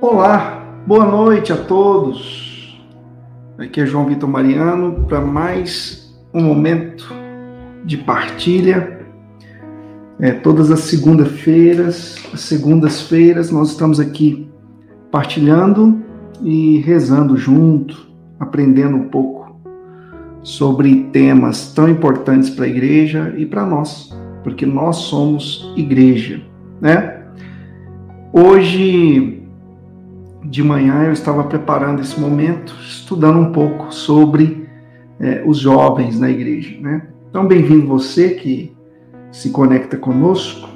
Olá, boa noite a todos. Aqui é João Vitor Mariano para mais um momento de partilha. É, todas as segundas-feiras, as segundas-feiras, nós estamos aqui partilhando e rezando junto, aprendendo um pouco sobre temas tão importantes para a igreja e para nós, porque nós somos igreja, né? Hoje de manhã eu estava preparando esse momento, estudando um pouco sobre é, os jovens na igreja. Né? Então, bem-vindo você que se conecta conosco.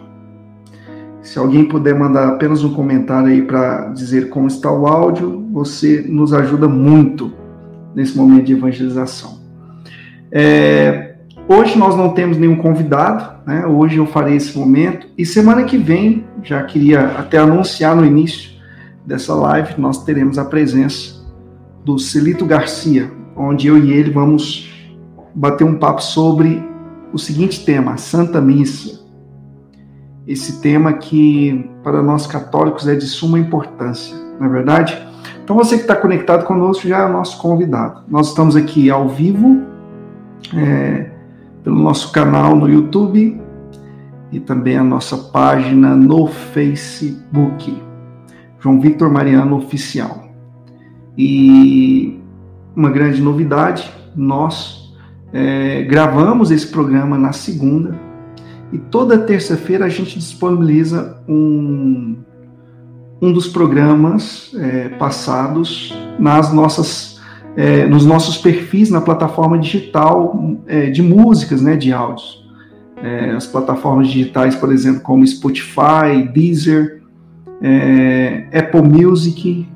Se alguém puder mandar apenas um comentário aí para dizer como está o áudio, você nos ajuda muito nesse momento de evangelização. É, hoje nós não temos nenhum convidado, né? hoje eu farei esse momento, e semana que vem, já queria até anunciar no início, dessa live, nós teremos a presença do Celito Garcia, onde eu e ele vamos bater um papo sobre o seguinte tema, a Santa Missa. Esse tema que para nós católicos é de suma importância, não é verdade? Então você que está conectado conosco já é nosso convidado. Nós estamos aqui ao vivo, é, pelo nosso canal no YouTube e também a nossa página no Facebook. João Victor Mariano Oficial. E uma grande novidade, nós é, gravamos esse programa na segunda e toda terça-feira a gente disponibiliza um, um dos programas é, passados nas nossas, é, nos nossos perfis na plataforma digital é, de músicas, né, de áudios. É, as plataformas digitais, por exemplo, como Spotify, Deezer, é, Apple Music,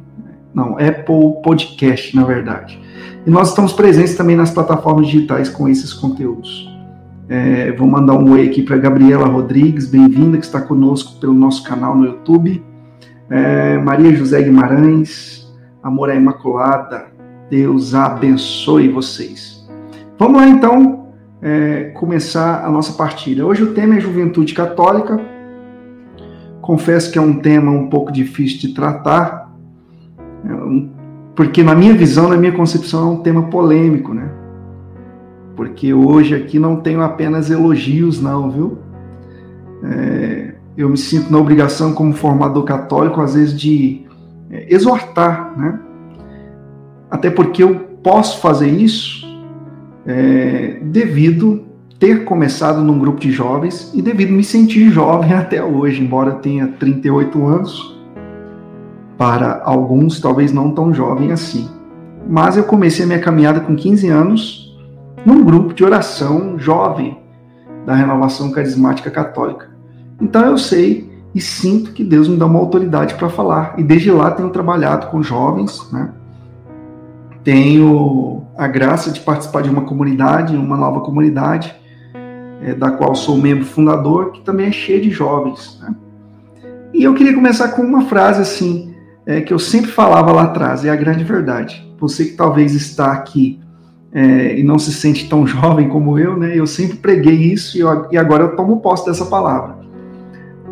não, Apple Podcast, na verdade. E nós estamos presentes também nas plataformas digitais com esses conteúdos. É, vou mandar um oi aqui para Gabriela Rodrigues, bem-vinda, que está conosco pelo nosso canal no YouTube. É, Maria José Guimarães, Amor é Imaculada, Deus abençoe vocês. Vamos lá então é, começar a nossa partilha. Hoje o tema é Juventude Católica, Confesso que é um tema um pouco difícil de tratar, é porque na minha visão, na minha concepção, é um tema polêmico, né? Porque hoje aqui não tenho apenas elogios, não, viu? É, eu me sinto na obrigação, como formador católico, às vezes de é, exortar, né? Até porque eu posso fazer isso é, devido ter começado num grupo de jovens e devido me sentir jovem até hoje, embora tenha 38 anos, para alguns talvez não tão jovem assim. Mas eu comecei a minha caminhada com 15 anos num grupo de oração jovem da Renovação Carismática Católica. Então eu sei e sinto que Deus me dá uma autoridade para falar. E desde lá tenho trabalhado com jovens, né? Tenho a graça de participar de uma comunidade, uma nova comunidade, é, da qual sou membro fundador, que também é cheia de jovens. Né? E eu queria começar com uma frase assim, é, que eu sempre falava lá atrás, é a grande verdade. Você que talvez está aqui é, e não se sente tão jovem como eu, né? Eu sempre preguei isso e, eu, e agora eu tomo posse dessa palavra.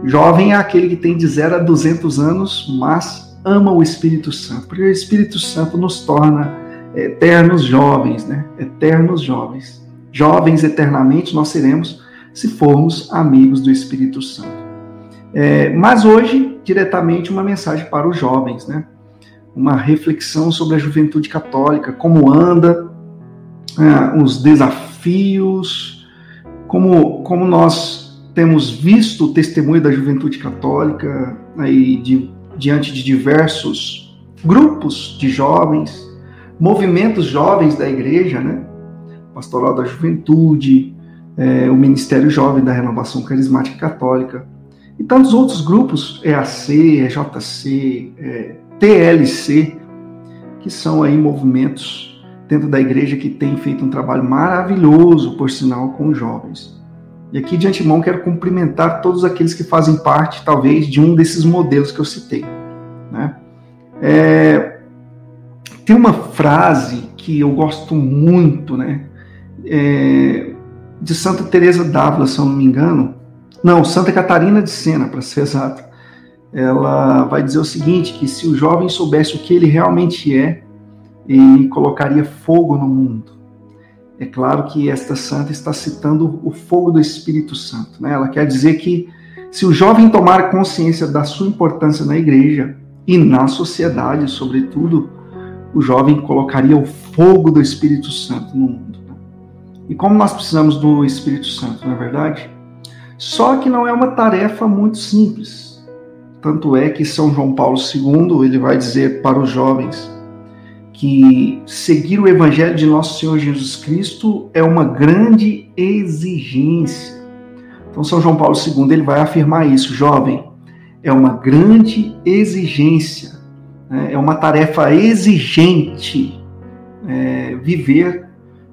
Jovem é aquele que tem de 0 a 200 anos, mas ama o Espírito Santo, porque o Espírito Santo nos torna eternos jovens, né? Eternos jovens jovens eternamente nós seremos se formos amigos do Espírito Santo. É, mas hoje, diretamente, uma mensagem para os jovens, né? Uma reflexão sobre a juventude católica, como anda, é, os desafios, como, como nós temos visto o testemunho da juventude católica aí de, diante de diversos grupos de jovens, movimentos jovens da igreja, né? Pastoral da Juventude, é, o Ministério Jovem da Renovação Carismática Católica e tantos outros grupos, EAC, EJC, é, TLC, que são aí movimentos dentro da igreja que têm feito um trabalho maravilhoso, por sinal, com os jovens. E aqui de antemão quero cumprimentar todos aqueles que fazem parte, talvez, de um desses modelos que eu citei. Né? É, tem uma frase que eu gosto muito, né? É, de Santa Teresa d'Ávila, se eu não me engano. Não, Santa Catarina de Sena, para ser exato. ela vai dizer o seguinte, que se o jovem soubesse o que ele realmente é, ele colocaria fogo no mundo. É claro que esta santa está citando o fogo do Espírito Santo. Né? Ela quer dizer que se o jovem tomar consciência da sua importância na igreja e na sociedade, sobretudo, o jovem colocaria o fogo do Espírito Santo no mundo. E como nós precisamos do Espírito Santo, não é verdade? Só que não é uma tarefa muito simples. Tanto é que São João Paulo II ele vai dizer para os jovens que seguir o Evangelho de nosso Senhor Jesus Cristo é uma grande exigência. Então São João Paulo II ele vai afirmar isso, jovem, é uma grande exigência né? É uma tarefa exigente é, viver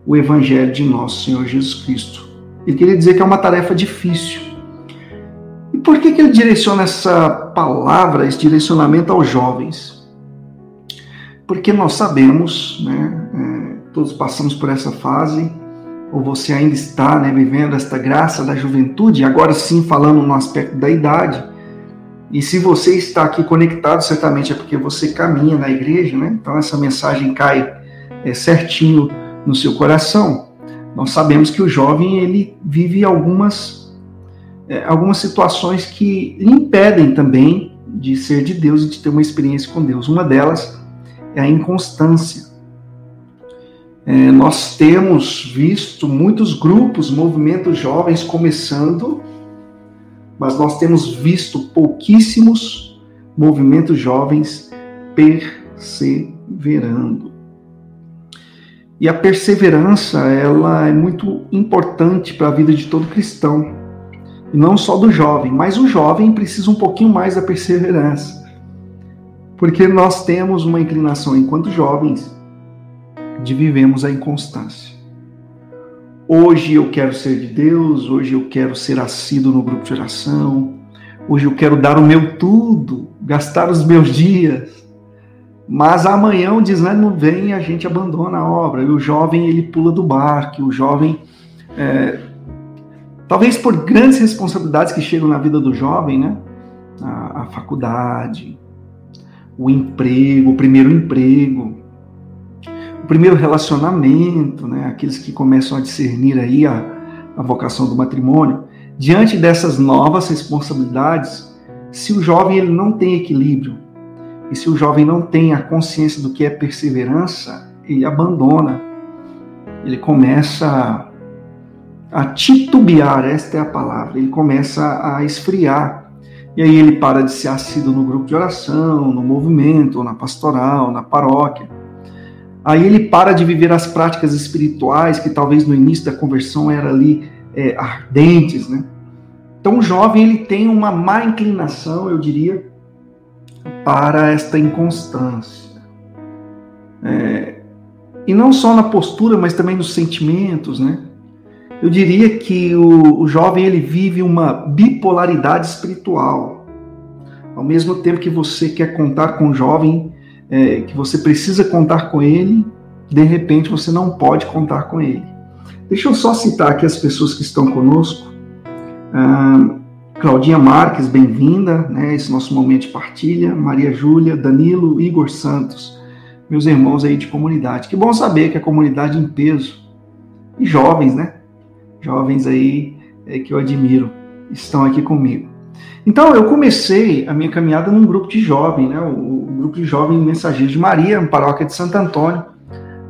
o Evangelho de nosso Senhor Jesus Cristo. Ele queria dizer que é uma tarefa difícil. E por que, que ele direciona essa palavra, esse direcionamento aos jovens? Porque nós sabemos, né, é, todos passamos por essa fase, ou você ainda está né, vivendo esta graça da juventude, agora sim falando no aspecto da idade, e se você está aqui conectado, certamente é porque você caminha na igreja, né? Então essa mensagem cai é, certinho no seu coração. Nós sabemos que o jovem ele vive algumas é, algumas situações que impedem também de ser de Deus e de ter uma experiência com Deus. Uma delas é a inconstância. É, nós temos visto muitos grupos, movimentos jovens começando mas nós temos visto pouquíssimos movimentos jovens perseverando. E a perseverança, ela é muito importante para a vida de todo cristão. E não só do jovem, mas o jovem precisa um pouquinho mais da perseverança. Porque nós temos uma inclinação, enquanto jovens, de vivemos a inconstância. Hoje eu quero ser de Deus, hoje eu quero ser assíduo no grupo de oração, hoje eu quero dar o meu tudo, gastar os meus dias. Mas amanhã o desânimo vem e a gente abandona a obra. E o jovem ele pula do barco, o jovem, é, talvez por grandes responsabilidades que chegam na vida do jovem, né? A, a faculdade, o emprego, o primeiro emprego, primeiro relacionamento, né, aqueles que começam a discernir aí a, a vocação do matrimônio, diante dessas novas responsabilidades, se o jovem ele não tem equilíbrio e se o jovem não tem a consciência do que é perseverança, ele abandona, ele começa a titubear, esta é a palavra, ele começa a esfriar. E aí ele para de ser assíduo no grupo de oração, no movimento, na pastoral, na paróquia Aí ele para de viver as práticas espirituais que talvez no início da conversão eram ali é, ardentes, né? Então o jovem ele tem uma má inclinação, eu diria, para esta inconstância. É, e não só na postura, mas também nos sentimentos, né? Eu diria que o, o jovem ele vive uma bipolaridade espiritual. Ao mesmo tempo que você quer contar com o jovem é, que você precisa contar com ele, de repente você não pode contar com ele. Deixa eu só citar aqui as pessoas que estão conosco. Ah, Claudinha Marques, bem-vinda, né? Esse nosso momento de partilha. Maria Júlia, Danilo, Igor Santos, meus irmãos aí de comunidade. Que bom saber que a comunidade em peso e jovens, né? Jovens aí é, que eu admiro estão aqui comigo. Então, eu comecei a minha caminhada num grupo de jovem, né? O, grupo de jovem Mensageiros de Maria, paróquia de Santo Antônio,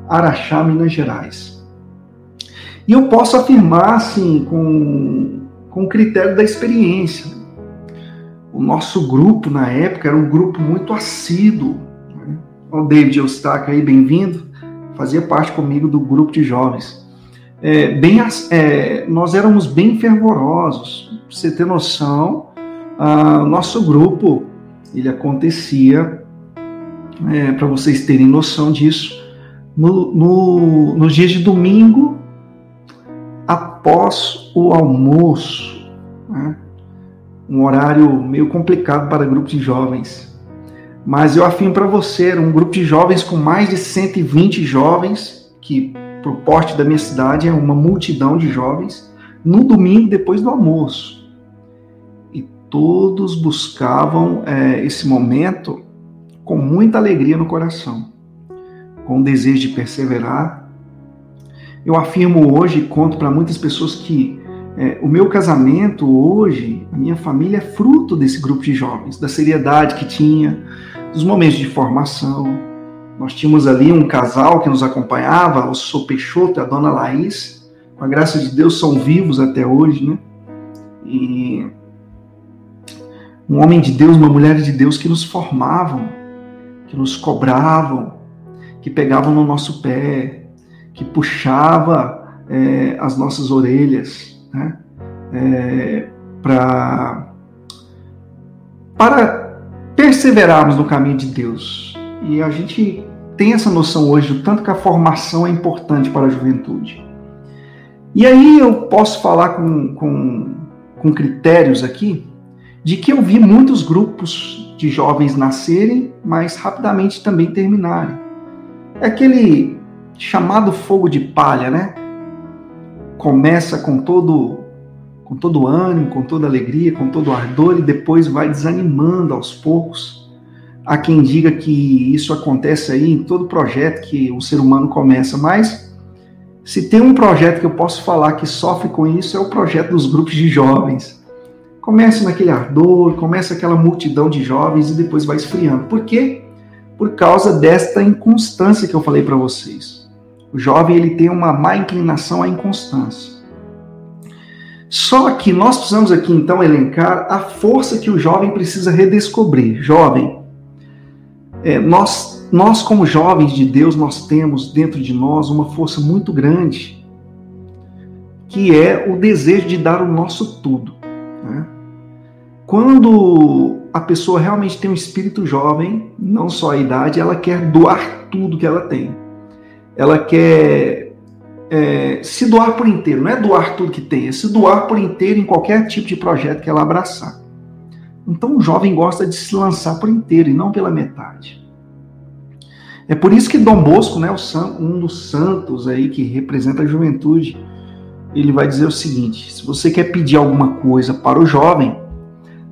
Araxá, Minas Gerais. E eu posso afirmar, assim, com, com o critério da experiência. O nosso grupo, na época, era um grupo muito assíduo. Né? O David Eustáquio aí, bem-vindo, fazia parte comigo do grupo de jovens. É, bem, é, nós éramos bem fervorosos. Pra você ter noção, o nosso grupo ele acontecia, é, para vocês terem noção disso, no, no, nos dias de domingo, após o almoço, né? um horário meio complicado para grupos de jovens. Mas eu afirmo para você, um grupo de jovens com mais de 120 jovens, que por porte da minha cidade é uma multidão de jovens, no domingo depois do almoço todos buscavam é, esse momento com muita alegria no coração, com o desejo de perseverar. Eu afirmo hoje e conto para muitas pessoas que é, o meu casamento hoje, a minha família é fruto desse grupo de jovens, da seriedade que tinha, dos momentos de formação. Nós tínhamos ali um casal que nos acompanhava, o Sou Peixoto e a dona Laís, com a graça de Deus são vivos até hoje, né? E um homem de Deus, uma mulher de Deus que nos formavam, que nos cobravam, que pegavam no nosso pé, que puxava é, as nossas orelhas, né? É, pra, para perseverarmos no caminho de Deus. E a gente tem essa noção hoje do tanto que a formação é importante para a juventude. E aí eu posso falar com, com, com critérios aqui de que eu vi muitos grupos de jovens nascerem, mas rapidamente também terminarem. É aquele chamado fogo de palha, né? Começa com todo com todo ânimo, com toda alegria, com todo ardor e depois vai desanimando aos poucos. Há quem diga que isso acontece aí em todo projeto que o ser humano começa, mas se tem um projeto que eu posso falar que sofre com isso é o projeto dos grupos de jovens Começa naquele ardor, começa aquela multidão de jovens e depois vai esfriando. Por quê? Por causa desta inconstância que eu falei para vocês. O jovem ele tem uma má inclinação à inconstância. Só que nós precisamos aqui então elencar a força que o jovem precisa redescobrir. Jovem, é, nós, nós como jovens de Deus, nós temos dentro de nós uma força muito grande, que é o desejo de dar o nosso tudo. Né? Quando a pessoa realmente tem um espírito jovem, não só a idade, ela quer doar tudo que ela tem. Ela quer é, se doar por inteiro, não é doar tudo que tem, é se doar por inteiro em qualquer tipo de projeto que ela abraçar. Então o jovem gosta de se lançar por inteiro e não pela metade. É por isso que Dom Bosco, né, um dos santos aí que representa a juventude, ele vai dizer o seguinte: se você quer pedir alguma coisa para o jovem,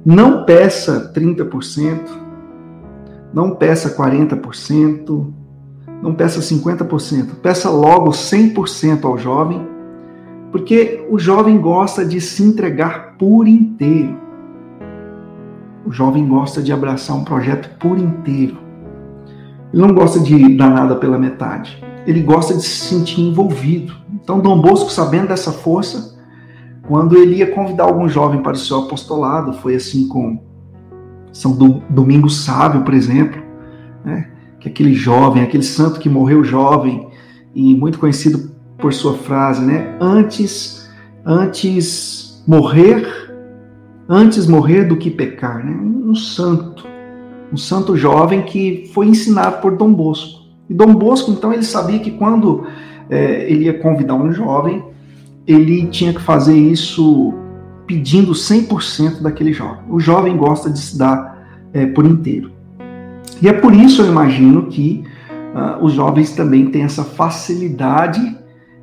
não peça 30%, não peça 40%, não peça 50%, peça logo 100% ao jovem, porque o jovem gosta de se entregar por inteiro. O jovem gosta de abraçar um projeto por inteiro. Ele não gosta de dar nada pela metade. Ele gosta de se sentir envolvido. Então, Dom Bosco, sabendo dessa força, quando ele ia convidar algum jovem para o seu apostolado, foi assim com São Domingos Sábio, por exemplo, né? Que aquele jovem, aquele santo que morreu jovem e muito conhecido por sua frase, né? Antes, antes morrer, antes morrer do que pecar, né? Um santo, um santo jovem que foi ensinado por Dom Bosco. E Dom Bosco, então, ele sabia que quando é, ele ia convidar um jovem, ele tinha que fazer isso pedindo 100% daquele jovem. O jovem gosta de se dar é, por inteiro. E é por isso, eu imagino, que uh, os jovens também têm essa facilidade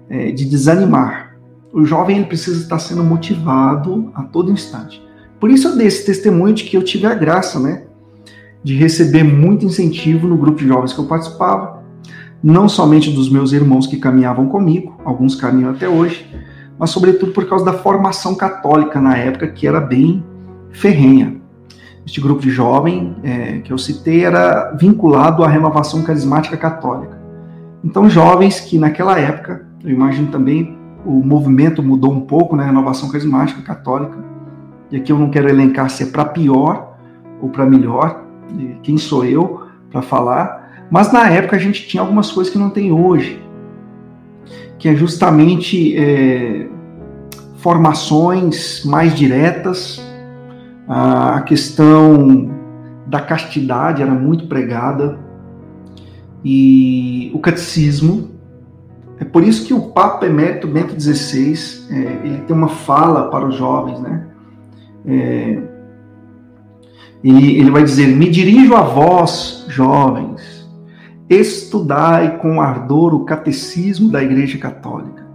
é, de desanimar. O jovem ele precisa estar sendo motivado a todo instante. Por isso eu dei esse testemunho de que eu tive a graça, né, de receber muito incentivo no grupo de jovens que eu participava, não somente dos meus irmãos que caminhavam comigo, alguns caminham até hoje, mas sobretudo por causa da formação católica na época, que era bem ferrenha. Este grupo de jovem é, que eu citei era vinculado à renovação carismática católica. Então, jovens que naquela época, eu imagino também, o movimento mudou um pouco na né, renovação carismática católica, e aqui eu não quero elencar se é para pior ou para melhor, quem sou eu para falar, mas na época a gente tinha algumas coisas que não tem hoje, que é justamente é, formações mais diretas, a questão da castidade era muito pregada, e o catecismo. É por isso que o Papa Emérito Bento XVI é, ele tem uma fala para os jovens, né? É, ele, ele vai dizer: Me dirijo a vós, jovens, Estudai com ardor o catecismo da Igreja Católica.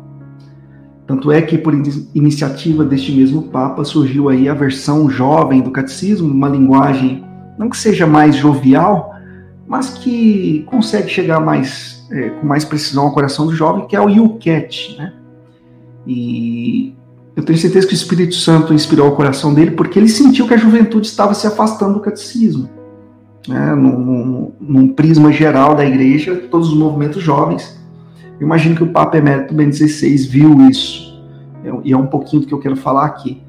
Tanto é que, por iniciativa deste mesmo Papa, surgiu aí a versão jovem do catecismo, uma linguagem não que seja mais jovial, mas que consegue chegar mais, é, com mais precisão ao coração do jovem, que é o Yucat, né? E eu tenho certeza que o Espírito Santo inspirou o coração dele porque ele sentiu que a juventude estava se afastando do catecismo. Né? Num, num prisma geral da igreja, todos os movimentos jovens. Eu imagino que o Papa Emérito Ben XVI viu isso. E é um pouquinho do que eu quero falar aqui.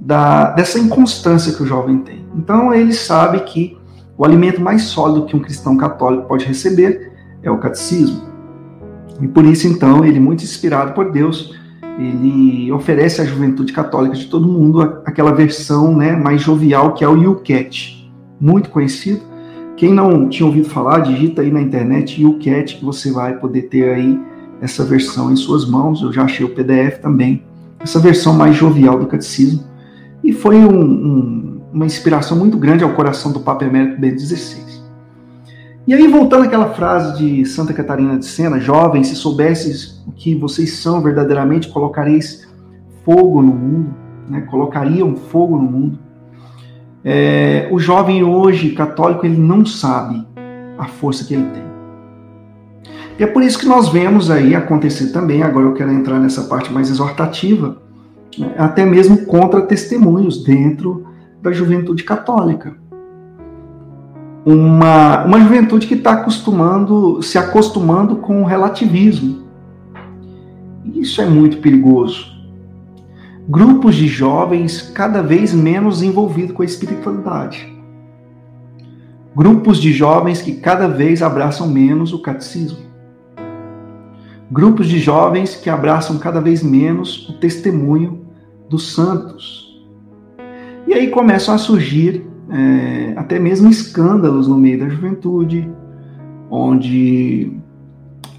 Da, dessa inconstância que o jovem tem. Então ele sabe que o alimento mais sólido que um cristão católico pode receber é o catecismo. E por isso, então, ele, muito inspirado por Deus, ele oferece à juventude católica de todo mundo aquela versão né, mais jovial que é o YouCat, muito conhecido. Quem não tinha ouvido falar, digita aí na internet YouCat, que você vai poder ter aí essa versão em suas mãos. Eu já achei o PDF também, essa versão mais jovial do catecismo. E foi um, um, uma inspiração muito grande ao coração do Papa Emérito Bento XVI. E aí, voltando àquela frase de Santa Catarina de Sena, jovens, se soubesses o que vocês são verdadeiramente, colocareis fogo no mundo, né? colocariam fogo no mundo. É, o jovem hoje, católico, ele não sabe a força que ele tem. E é por isso que nós vemos aí acontecer também, agora eu quero entrar nessa parte mais exortativa, né? até mesmo contra testemunhos dentro da juventude católica uma, uma juventude que está acostumando, se acostumando com o relativismo. Isso é muito perigoso. Grupos de jovens cada vez menos envolvidos com a espiritualidade. Grupos de jovens que cada vez abraçam menos o catecismo. Grupos de jovens que abraçam cada vez menos o testemunho dos santos. E aí começam a surgir é, até mesmo escândalos no meio da juventude, onde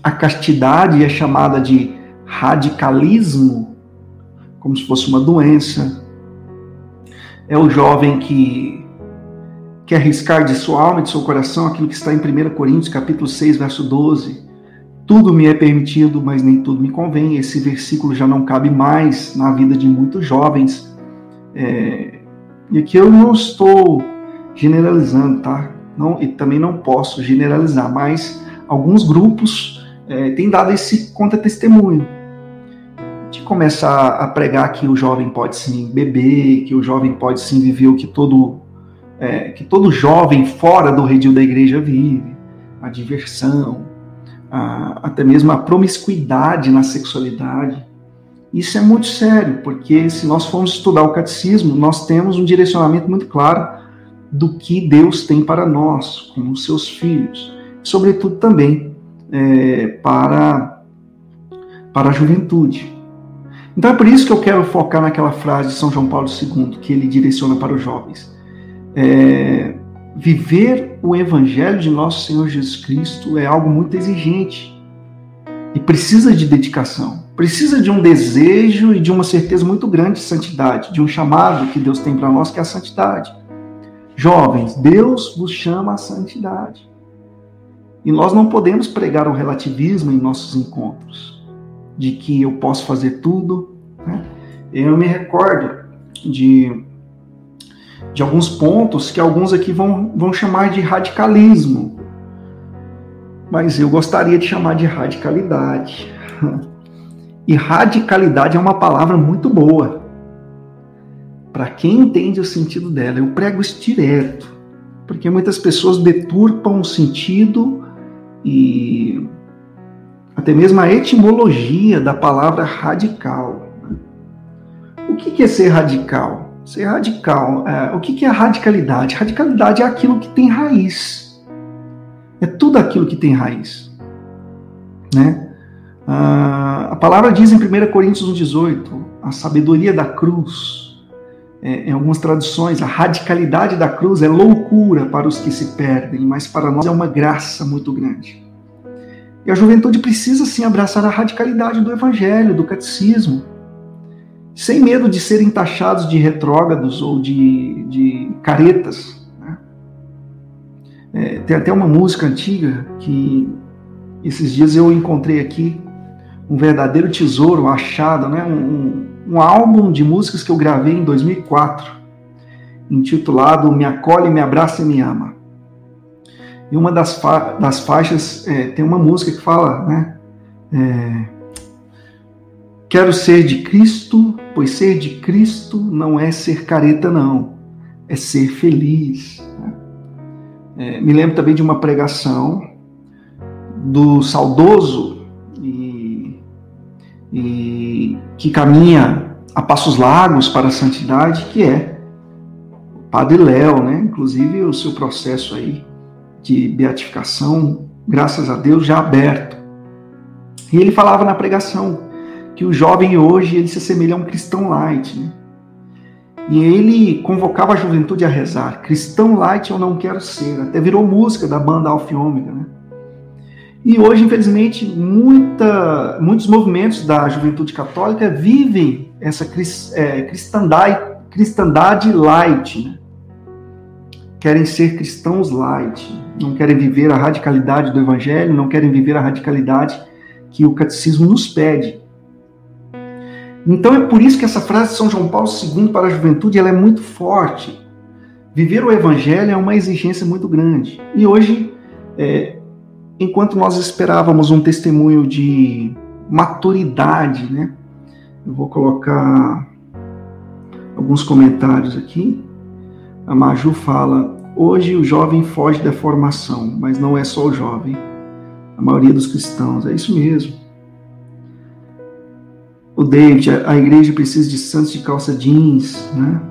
a castidade é chamada de radicalismo, como se fosse uma doença. É o jovem que quer arriscar de sua alma e de seu coração aquilo que está em 1 Coríntios, capítulo 6, verso 12. Tudo me é permitido, mas nem tudo me convém. Esse versículo já não cabe mais na vida de muitos jovens. É, e aqui eu não estou generalizando, tá? Não, e também não posso generalizar, mas alguns grupos é, têm dado esse contra-testemunho de começar a pregar que o jovem pode sim beber, que o jovem pode sim viver o que todo é, que todo jovem fora do redil da igreja vive, a diversão, a, até mesmo a promiscuidade na sexualidade. Isso é muito sério, porque se nós formos estudar o catecismo, nós temos um direcionamento muito claro do que Deus tem para nós, como seus filhos, sobretudo também é, para, para a juventude. Então é por isso que eu quero focar naquela frase de São João Paulo II, que ele direciona para os jovens. É, viver o Evangelho de nosso Senhor Jesus Cristo é algo muito exigente e precisa de dedicação precisa de um desejo e de uma certeza muito grande de santidade, de um chamado que Deus tem para nós, que é a santidade. Jovens, Deus vos chama à santidade. E nós não podemos pregar o relativismo em nossos encontros, de que eu posso fazer tudo. Né? Eu me recordo de, de alguns pontos que alguns aqui vão, vão chamar de radicalismo, mas eu gostaria de chamar de radicalidade. E radicalidade é uma palavra muito boa. Para quem entende o sentido dela, eu prego isso direto. Porque muitas pessoas deturpam o sentido e até mesmo a etimologia da palavra radical. O que é ser radical? Ser radical, é, o que é radicalidade? Radicalidade é aquilo que tem raiz. É tudo aquilo que tem raiz. Né? Ah, a palavra diz em 1 Coríntios 1,18, a sabedoria da cruz, é, em algumas traduções, a radicalidade da cruz é loucura para os que se perdem, mas para nós é uma graça muito grande. E a juventude precisa sim abraçar a radicalidade do evangelho, do catecismo, sem medo de serem taxados de retrógrados ou de, de caretas. Né? É, tem até uma música antiga que esses dias eu encontrei aqui um verdadeiro tesouro, um achado, né? Um, um, álbum de músicas que eu gravei em 2004, intitulado Me Acolhe, Me Abraça e Me Ama. E uma das, fa das faixas é, tem uma música que fala, né? É, Quero ser de Cristo, pois ser de Cristo não é ser careta, não, é ser feliz. Né? É, me lembro também de uma pregação do saudoso e, e que caminha a passos largos para a santidade, que é o Padre Léo, né? Inclusive o seu processo aí de beatificação, graças a Deus, já aberto. E ele falava na pregação que o jovem hoje ele se assemelha a um cristão light, né? E ele convocava a juventude a rezar: Cristão light eu não quero ser. Até virou música da banda Alfa Ômega, né? E hoje, infelizmente, muita, muitos movimentos da juventude católica vivem essa é, cristandade, cristandade light, né? querem ser cristãos light, não querem viver a radicalidade do evangelho, não querem viver a radicalidade que o catecismo nos pede. Então é por isso que essa frase de São João Paulo II para a juventude ela é muito forte. Viver o evangelho é uma exigência muito grande. E hoje, é, enquanto nós esperávamos um testemunho de maturidade, né? Eu vou colocar alguns comentários aqui. A Maju fala: hoje o jovem foge da formação, mas não é só o jovem. A maioria dos cristãos, é isso mesmo. O David, a igreja precisa de santos de calça jeans, né?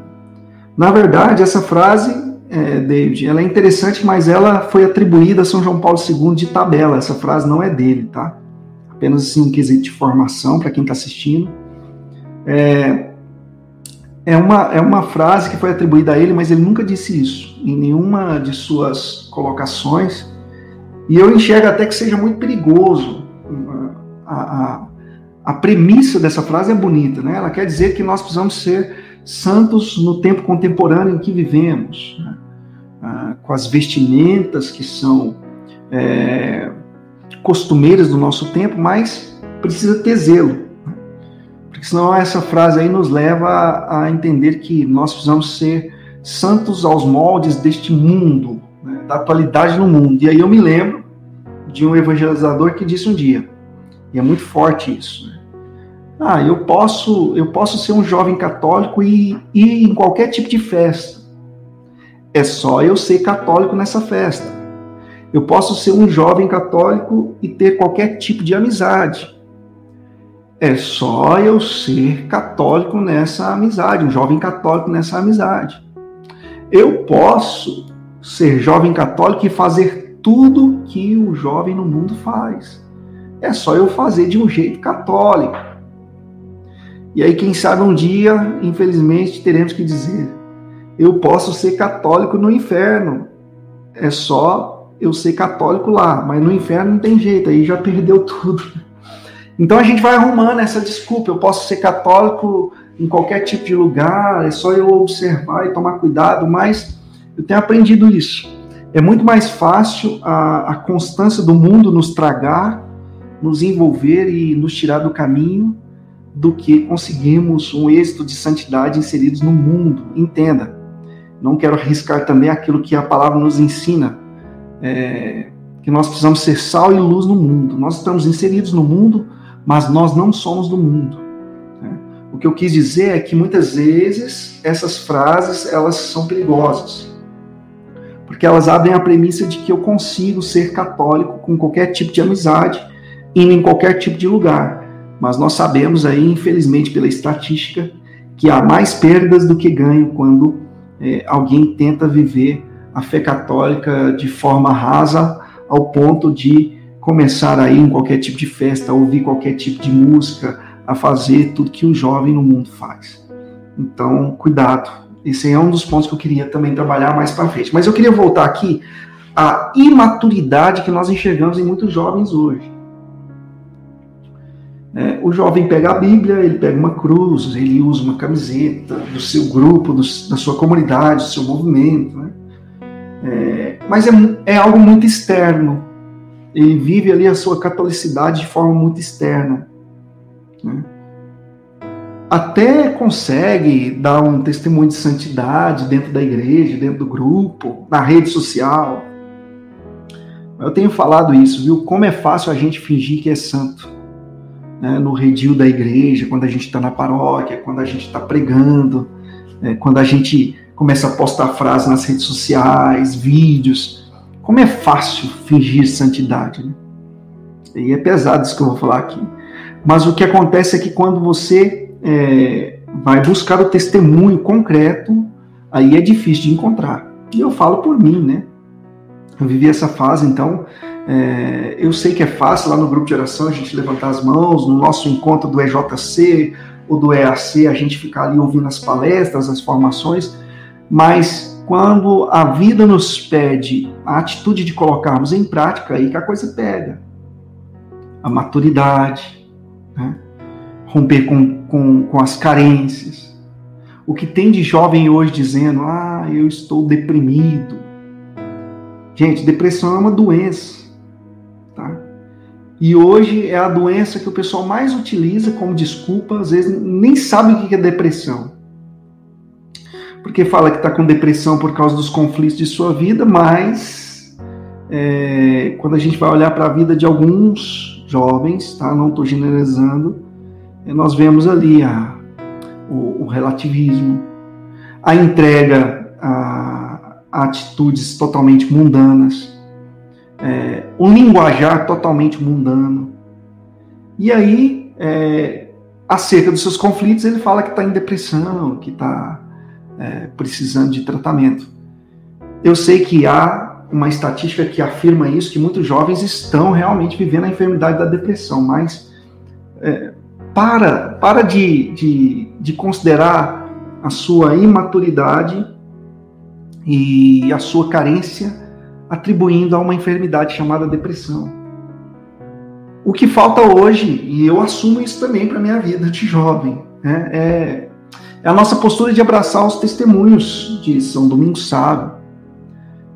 Na verdade, essa frase, é, David, ela é interessante, mas ela foi atribuída a São João Paulo II de tabela. Essa frase não é dele, tá? Apenas assim um quesito de formação para quem está assistindo. É, é uma, é uma frase que foi atribuída a ele, mas ele nunca disse isso em nenhuma de suas colocações. E eu enxergo até que seja muito perigoso. A, a, a premissa dessa frase é bonita, né? Ela quer dizer que nós precisamos ser santos no tempo contemporâneo em que vivemos, né? ah, com as vestimentas que são é, costumeiras do nosso tempo, mas precisa ter zelo. Porque senão essa frase aí nos leva a, entender que nós precisamos ser santos aos moldes deste mundo, né, da atualidade no mundo. E aí eu me lembro de um evangelizador que disse um dia, e é muito forte isso, né? Ah, eu posso, eu posso ser um jovem católico e ir em qualquer tipo de festa. É só eu ser católico nessa festa. Eu posso ser um jovem católico e ter qualquer tipo de amizade. É só eu ser católico nessa amizade, um jovem católico nessa amizade. Eu posso ser jovem católico e fazer tudo que o jovem no mundo faz. É só eu fazer de um jeito católico. E aí, quem sabe um dia, infelizmente, teremos que dizer: eu posso ser católico no inferno. É só eu ser católico lá, mas no inferno não tem jeito, aí já perdeu tudo. Então a gente vai arrumando essa desculpa. Eu posso ser católico em qualquer tipo de lugar, é só eu observar e tomar cuidado, mas eu tenho aprendido isso. É muito mais fácil a, a constância do mundo nos tragar, nos envolver e nos tirar do caminho, do que conseguirmos um êxito de santidade inseridos no mundo. Entenda, não quero arriscar também aquilo que a palavra nos ensina, é, que nós precisamos ser sal e luz no mundo. Nós estamos inseridos no mundo mas nós não somos do mundo. Né? O que eu quis dizer é que muitas vezes essas frases elas são perigosas, porque elas abrem a premissa de que eu consigo ser católico com qualquer tipo de amizade, indo em qualquer tipo de lugar. Mas nós sabemos aí, infelizmente, pela estatística, que há mais perdas do que ganho quando é, alguém tenta viver a fé católica de forma rasa ao ponto de começar a ir em qualquer tipo de festa, a ouvir qualquer tipo de música, a fazer tudo que o jovem no mundo faz. Então, cuidado. Esse é um dos pontos que eu queria também trabalhar mais para frente. Mas eu queria voltar aqui à imaturidade que nós enxergamos em muitos jovens hoje. É, o jovem pega a Bíblia, ele pega uma cruz, ele usa uma camiseta do seu grupo, do, da sua comunidade, do seu movimento. Né? É, mas é, é algo muito externo, ele vive ali a sua catolicidade de forma muito externa. Né? Até consegue dar um testemunho de santidade dentro da igreja, dentro do grupo, na rede social. Eu tenho falado isso, viu? Como é fácil a gente fingir que é santo. Né? No redil da igreja, quando a gente está na paróquia, quando a gente está pregando, né? quando a gente começa a postar frases nas redes sociais, vídeos. Como é fácil fingir santidade. Né? E é pesado isso que eu vou falar aqui. Mas o que acontece é que quando você é, vai buscar o testemunho concreto, aí é difícil de encontrar. E eu falo por mim, né? Eu vivi essa fase, então é, eu sei que é fácil lá no grupo de oração a gente levantar as mãos, no nosso encontro do EJC ou do EAC, a gente ficar ali ouvindo as palestras, as formações, mas quando a vida nos pede a atitude de colocarmos em prática, aí que a coisa pega. A maturidade, né? romper com, com, com as carências. O que tem de jovem hoje dizendo, ah, eu estou deprimido. Gente, depressão é uma doença. E hoje é a doença que o pessoal mais utiliza como desculpa, às vezes nem sabe o que é depressão porque fala que está com depressão por causa dos conflitos de sua vida, mas é, quando a gente vai olhar para a vida de alguns jovens, tá? não estou generalizando, é, nós vemos ali a, o, o relativismo, a entrega a, a atitudes totalmente mundanas, é, um linguajar totalmente mundano. E aí, é, acerca dos seus conflitos, ele fala que está em depressão, que está é, precisando de tratamento. Eu sei que há uma estatística que afirma isso, que muitos jovens estão realmente vivendo a enfermidade da depressão, mas é, para, para de, de, de considerar a sua imaturidade e a sua carência atribuindo a uma enfermidade chamada depressão. O que falta hoje, e eu assumo isso também para minha vida de jovem, né, é é a nossa postura de abraçar os testemunhos de São Domingos Sábio.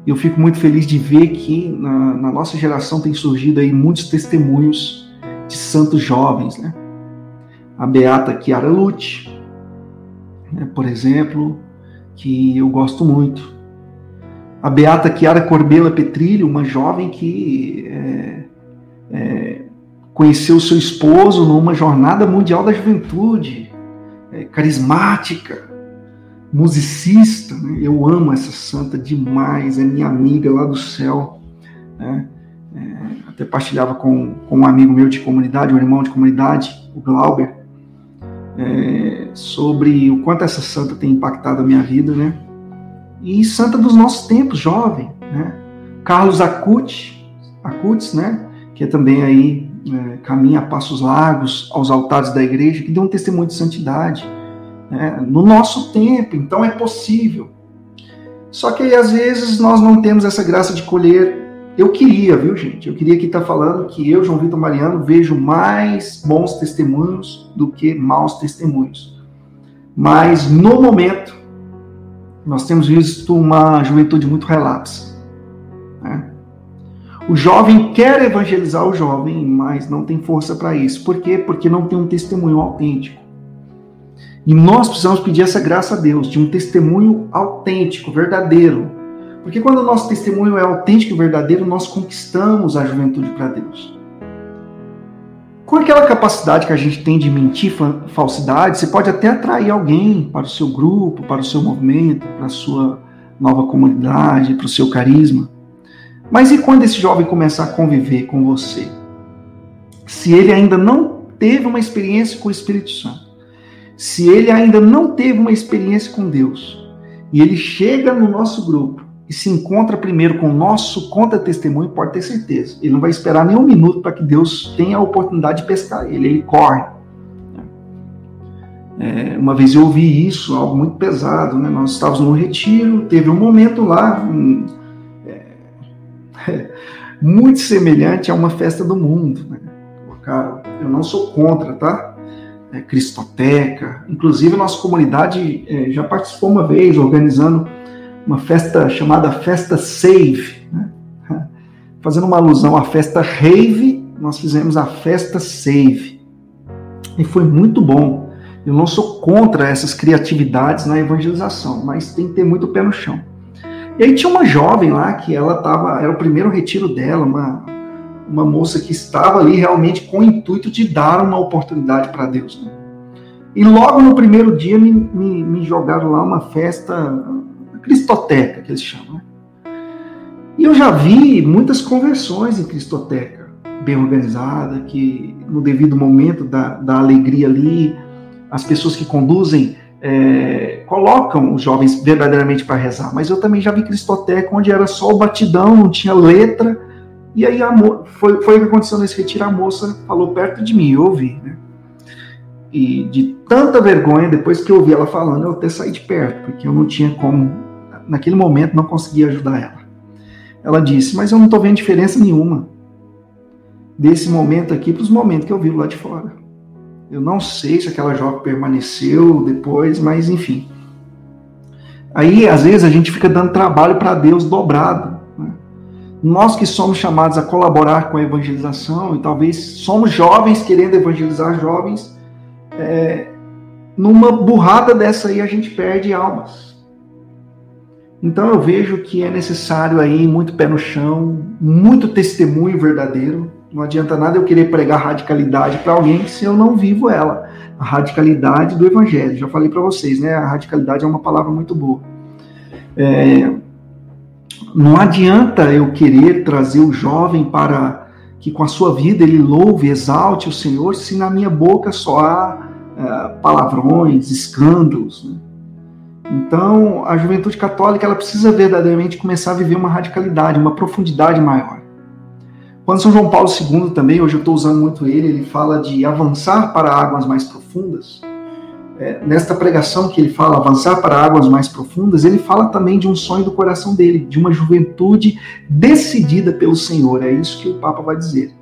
Eu fico muito feliz de ver que na, na nossa geração tem surgido aí muitos testemunhos de santos jovens, né? A Beata Chiara Lute, né, por exemplo, que eu gosto muito. A Beata Chiara Corbela Petrilho, uma jovem que é, é, conheceu seu esposo numa jornada mundial da juventude é, carismática, musicista. Né? Eu amo essa santa demais, é minha amiga lá do céu. Né? É, até partilhava com, com um amigo meu de comunidade, um irmão de comunidade, o Glauber, é, sobre o quanto essa santa tem impactado a minha vida, né? E santa dos nossos tempos, jovem, né? Carlos Acutis, Acutis, né? Que é também aí é, caminha a passos largos aos altares da igreja, que deu um testemunho de santidade né, no nosso tempo, então é possível. Só que às vezes nós não temos essa graça de colher. Eu queria, viu, gente? Eu queria que estar tá falando que eu, João Vitor Mariano, vejo mais bons testemunhos do que maus testemunhos. Mas no momento, nós temos visto uma juventude muito relapsa. Né? O jovem quer evangelizar o jovem, mas não tem força para isso. Por quê? Porque não tem um testemunho autêntico. E nós precisamos pedir essa graça a Deus, de um testemunho autêntico, verdadeiro. Porque quando o nosso testemunho é autêntico e verdadeiro, nós conquistamos a juventude para Deus. Com aquela capacidade que a gente tem de mentir falsidade, você pode até atrair alguém para o seu grupo, para o seu movimento, para a sua nova comunidade, para o seu carisma. Mas e quando esse jovem começar a conviver com você? Se ele ainda não teve uma experiência com o Espírito Santo, se ele ainda não teve uma experiência com Deus, e ele chega no nosso grupo e se encontra primeiro com o nosso contra-testemunho, pode ter certeza, ele não vai esperar nem um minuto para que Deus tenha a oportunidade de pescar ele, ele corre. É, uma vez eu ouvi isso, algo muito pesado, né? Nós estávamos no retiro, teve um momento lá, um, muito semelhante a uma festa do mundo. Né? Cara, eu não sou contra, tá? É, Cristoteca. Inclusive, nossa comunidade é, já participou uma vez organizando uma festa chamada Festa Save. Né? Fazendo uma alusão à festa Rave, nós fizemos a Festa Save. E foi muito bom. Eu não sou contra essas criatividades na evangelização, mas tem que ter muito pé no chão. E aí tinha uma jovem lá que ela estava, era o primeiro retiro dela, uma, uma moça que estava ali realmente com o intuito de dar uma oportunidade para Deus. Né? E logo no primeiro dia me, me, me, jogaram lá uma festa cristoteca, que eles chamam. Né? E eu já vi muitas conversões em cristoteca, bem organizada, que no devido momento da, da alegria ali, as pessoas que conduzem é, colocam os jovens verdadeiramente para rezar. Mas eu também já vi cristoteca onde era só o batidão, não tinha letra. E aí a foi, foi o que aconteceu nesse retiro. A moça falou perto de mim, eu ouvi, né? E de tanta vergonha, depois que eu ouvi ela falando, eu até saí de perto, porque eu não tinha como, naquele momento, não conseguia ajudar ela. Ela disse: Mas eu não estou vendo diferença nenhuma desse momento aqui para os momentos que eu vivo lá de fora. Eu não sei se aquela jovem permaneceu depois, mas enfim. Aí, às vezes, a gente fica dando trabalho para Deus dobrado. Né? Nós que somos chamados a colaborar com a evangelização, e talvez somos jovens querendo evangelizar jovens, é, numa burrada dessa aí a gente perde almas. Então eu vejo que é necessário aí muito pé no chão, muito testemunho verdadeiro, não adianta nada eu querer pregar radicalidade para alguém se eu não vivo ela. A radicalidade do evangelho. Já falei para vocês, né? A radicalidade é uma palavra muito boa. É, não adianta eu querer trazer o jovem para que com a sua vida ele louve, exalte o Senhor, se na minha boca só há é, palavrões, escândalos. Né? Então, a juventude católica ela precisa verdadeiramente começar a viver uma radicalidade, uma profundidade maior. Quando São João Paulo II também, hoje eu estou usando muito ele, ele fala de avançar para águas mais profundas. É, nesta pregação que ele fala avançar para águas mais profundas, ele fala também de um sonho do coração dele, de uma juventude decidida pelo Senhor. É isso que o Papa vai dizer.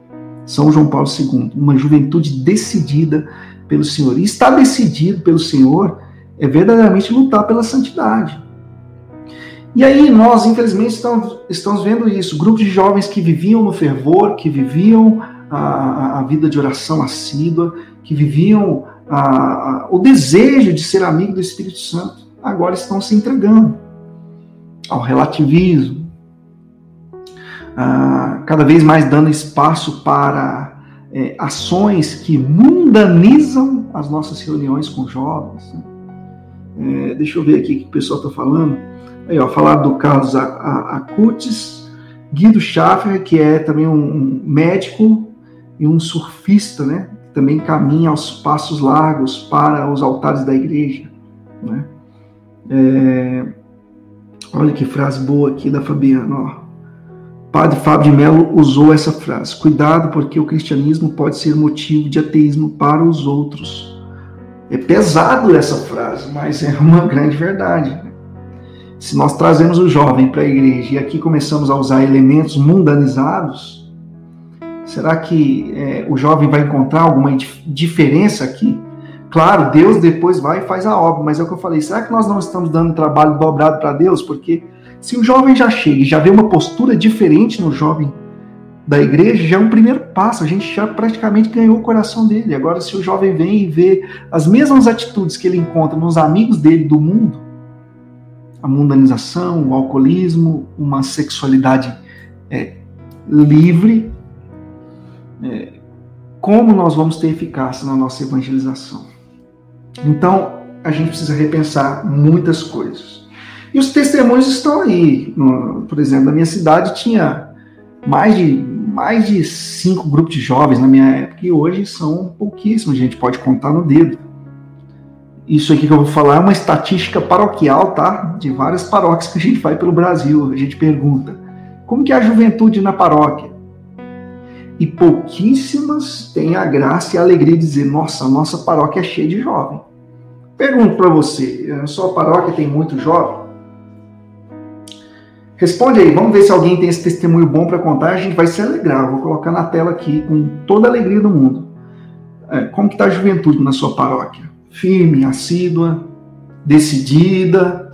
São João Paulo II, uma juventude decidida pelo Senhor. E estar decidido pelo Senhor é verdadeiramente lutar pela santidade. E aí nós, infelizmente, estamos, estamos vendo isso. Grupos de jovens que viviam no fervor, que viviam a, a vida de oração assídua, que viviam a, a, o desejo de ser amigo do Espírito Santo, agora estão se entregando ao relativismo, cada vez mais dando espaço para é, ações que mundanizam as nossas reuniões com jovens. Né? É, deixa eu ver aqui o que o pessoal está falando. Aí, ó, falar do Carlos Acutis, Guido Schaffer, que é também um médico e um surfista, né? Que também caminha aos passos largos para os altares da igreja, né? É... Olha que frase boa aqui da Fabiana, ó. Padre Fábio de Mello usou essa frase: Cuidado, porque o cristianismo pode ser motivo de ateísmo para os outros. É pesado essa frase, mas é uma grande verdade. Se nós trazemos o jovem para a igreja e aqui começamos a usar elementos mundanizados, será que é, o jovem vai encontrar alguma diferença aqui? Claro, Deus depois vai e faz a obra, mas é o que eu falei, será que nós não estamos dando trabalho dobrado para Deus? Porque se o jovem já chega e já vê uma postura diferente no jovem da igreja, já é um primeiro passo, a gente já praticamente ganhou o coração dele. Agora, se o jovem vem e vê as mesmas atitudes que ele encontra nos amigos dele do mundo, a mundanização, o alcoolismo, uma sexualidade é, livre. É, como nós vamos ter eficácia na nossa evangelização? Então, a gente precisa repensar muitas coisas. E os testemunhos estão aí. Por exemplo, na minha cidade tinha mais de, mais de cinco grupos de jovens na minha época, e hoje são pouquíssimos, a gente pode contar no dedo isso aqui que eu vou falar é uma estatística paroquial, tá? De várias paróquias que a gente vai pelo Brasil. A gente pergunta: como que é a juventude na paróquia? E pouquíssimas têm a graça e a alegria de dizer: nossa, nossa paróquia é cheia de jovem. Pergunto para você: a sua paróquia tem muito jovem? Responde aí, vamos ver se alguém tem esse testemunho bom para contar. A gente vai se alegrar. vou colocar na tela aqui com toda a alegria do mundo. É, como que está a juventude na sua paróquia? firme, assídua, decidida.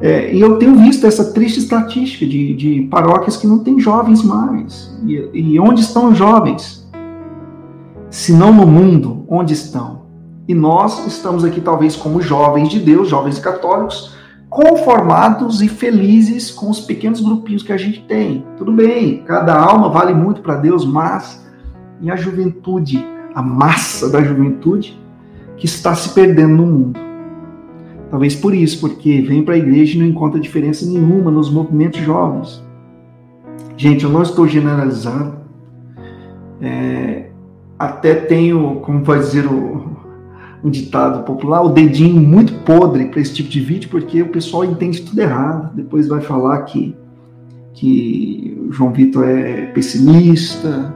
É, e eu tenho visto essa triste estatística de, de paróquias que não têm jovens mais. E, e onde estão os jovens? se não no mundo, onde estão? E nós estamos aqui, talvez, como jovens de Deus, jovens católicos, conformados e felizes com os pequenos grupinhos que a gente tem. Tudo bem, cada alma vale muito para Deus, mas e a juventude, a massa da juventude que está se perdendo no mundo. Talvez por isso, porque vem para a igreja e não encontra diferença nenhuma nos movimentos jovens. Gente, eu não estou generalizando. É, até tenho, como vai dizer o, um ditado popular, o dedinho muito podre para esse tipo de vídeo, porque o pessoal entende tudo errado. Depois vai falar que, que o João Vitor é pessimista,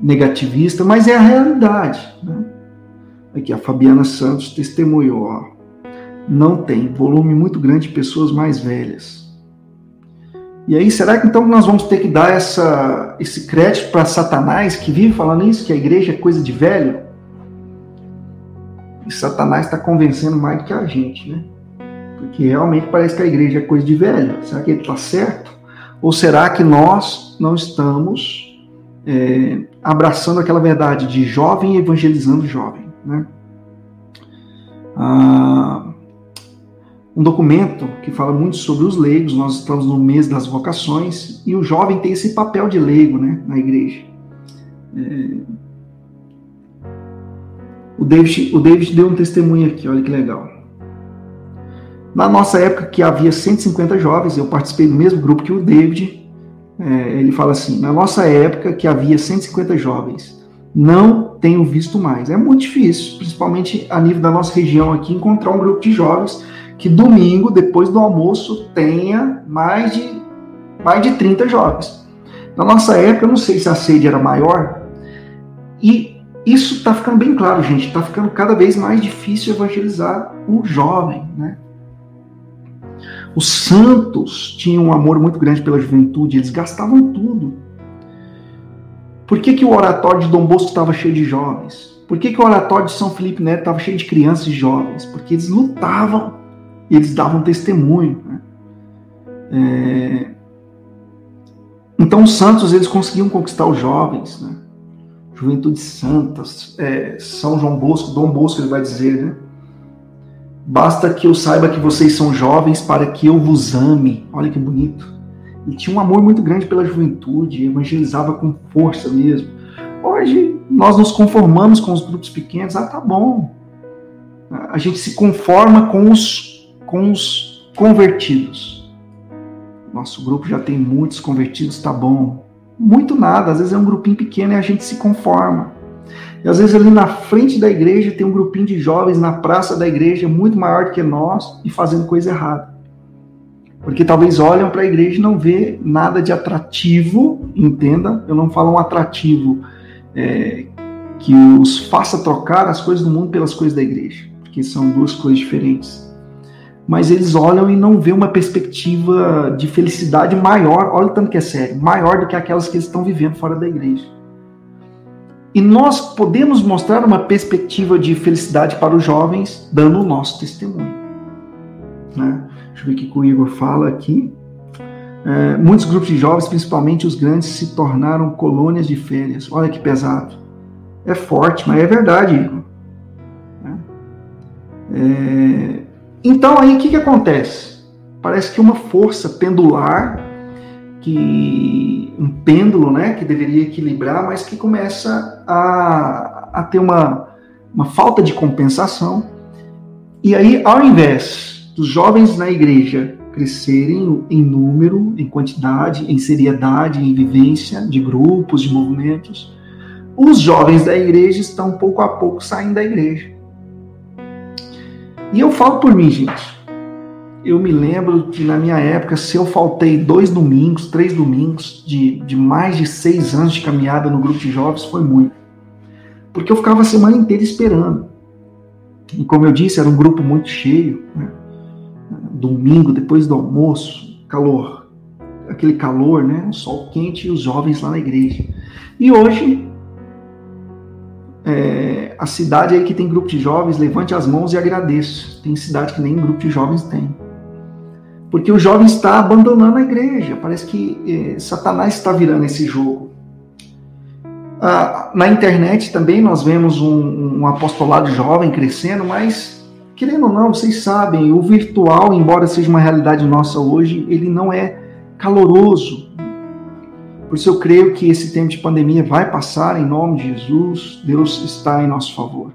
negativista, mas é a realidade. Né? Aqui a Fabiana Santos testemunhou, ó, não tem volume muito grande de pessoas mais velhas. E aí, será que então nós vamos ter que dar essa, esse crédito para Satanás que vive falando isso, que a igreja é coisa de velho? E Satanás está convencendo mais do que a gente, né? Porque realmente parece que a igreja é coisa de velho. Será que ele está certo? Ou será que nós não estamos é, abraçando aquela verdade de jovem evangelizando jovem. Né? Ah, um documento que fala muito sobre os leigos, nós estamos no mês das vocações, e o jovem tem esse papel de leigo né, na igreja. É, o, David, o David deu um testemunho aqui, olha que legal. Na nossa época, que havia 150 jovens, eu participei do mesmo grupo que o David, é, ele fala assim: na nossa época, que havia 150 jovens, não tenho visto mais. É muito difícil, principalmente a nível da nossa região aqui, encontrar um grupo de jovens que domingo, depois do almoço, tenha mais de, mais de 30 jovens. Na nossa época, eu não sei se a sede era maior, e isso está ficando bem claro, gente. Está ficando cada vez mais difícil evangelizar o jovem, né? Os santos tinham um amor muito grande pela juventude, eles gastavam tudo. Por que, que o oratório de Dom Bosco estava cheio de jovens? Por que, que o oratório de São Felipe Neto estava cheio de crianças e jovens? Porque eles lutavam eles davam testemunho. Né? É... Então os santos eles conseguiam conquistar os jovens, né? Juventude Santas, é, São João Bosco, Dom Bosco ele vai dizer, né? Basta que eu saiba que vocês são jovens para que eu vos ame. Olha que bonito. Ele tinha um amor muito grande pela juventude, evangelizava com força mesmo. Hoje nós nos conformamos com os grupos pequenos. Ah, tá bom. A gente se conforma com os, com os convertidos. Nosso grupo já tem muitos convertidos, tá bom. Muito nada, às vezes é um grupinho pequeno e a gente se conforma. E às vezes ali na frente da igreja tem um grupinho de jovens na praça da igreja muito maior do que nós e fazendo coisa errada. Porque talvez olham para a igreja e não vê nada de atrativo, entenda? Eu não falo um atrativo é, que os faça trocar as coisas do mundo pelas coisas da igreja, porque são duas coisas diferentes. Mas eles olham e não vê uma perspectiva de felicidade maior, olha o tanto que é sério, maior do que aquelas que eles estão vivendo fora da igreja. E nós podemos mostrar uma perspectiva de felicidade para os jovens dando o nosso testemunho. Né? Deixa eu ver o que o Igor fala aqui. É, muitos grupos de jovens, principalmente os grandes, se tornaram colônias de férias. Olha que pesado. É forte, mas é verdade, Igor. Né? É, então, aí o que, que acontece? Parece que uma força pendular que um pêndulo, né, que deveria equilibrar, mas que começa a, a ter uma, uma falta de compensação. E aí, ao invés dos jovens na igreja crescerem em número, em quantidade, em seriedade, em vivência de grupos, de movimentos, os jovens da igreja estão pouco a pouco saindo da igreja. E eu falo por mim, gente eu me lembro que na minha época, se eu faltei dois domingos, três domingos de, de mais de seis anos de caminhada no grupo de jovens, foi muito. Porque eu ficava a semana inteira esperando. E como eu disse, era um grupo muito cheio. Né? Domingo, depois do almoço, calor. Aquele calor, né? O sol quente e os jovens lá na igreja. E hoje, é, a cidade aí que tem grupo de jovens, levante as mãos e agradeço. Tem cidade que nem grupo de jovens tem. Porque o jovem está abandonando a igreja. Parece que eh, Satanás está virando esse jogo. Ah, na internet também nós vemos um, um apostolado jovem crescendo, mas querendo ou não, vocês sabem, o virtual, embora seja uma realidade nossa hoje, ele não é caloroso. Por isso eu creio que esse tempo de pandemia vai passar em nome de Jesus. Deus está em nosso favor.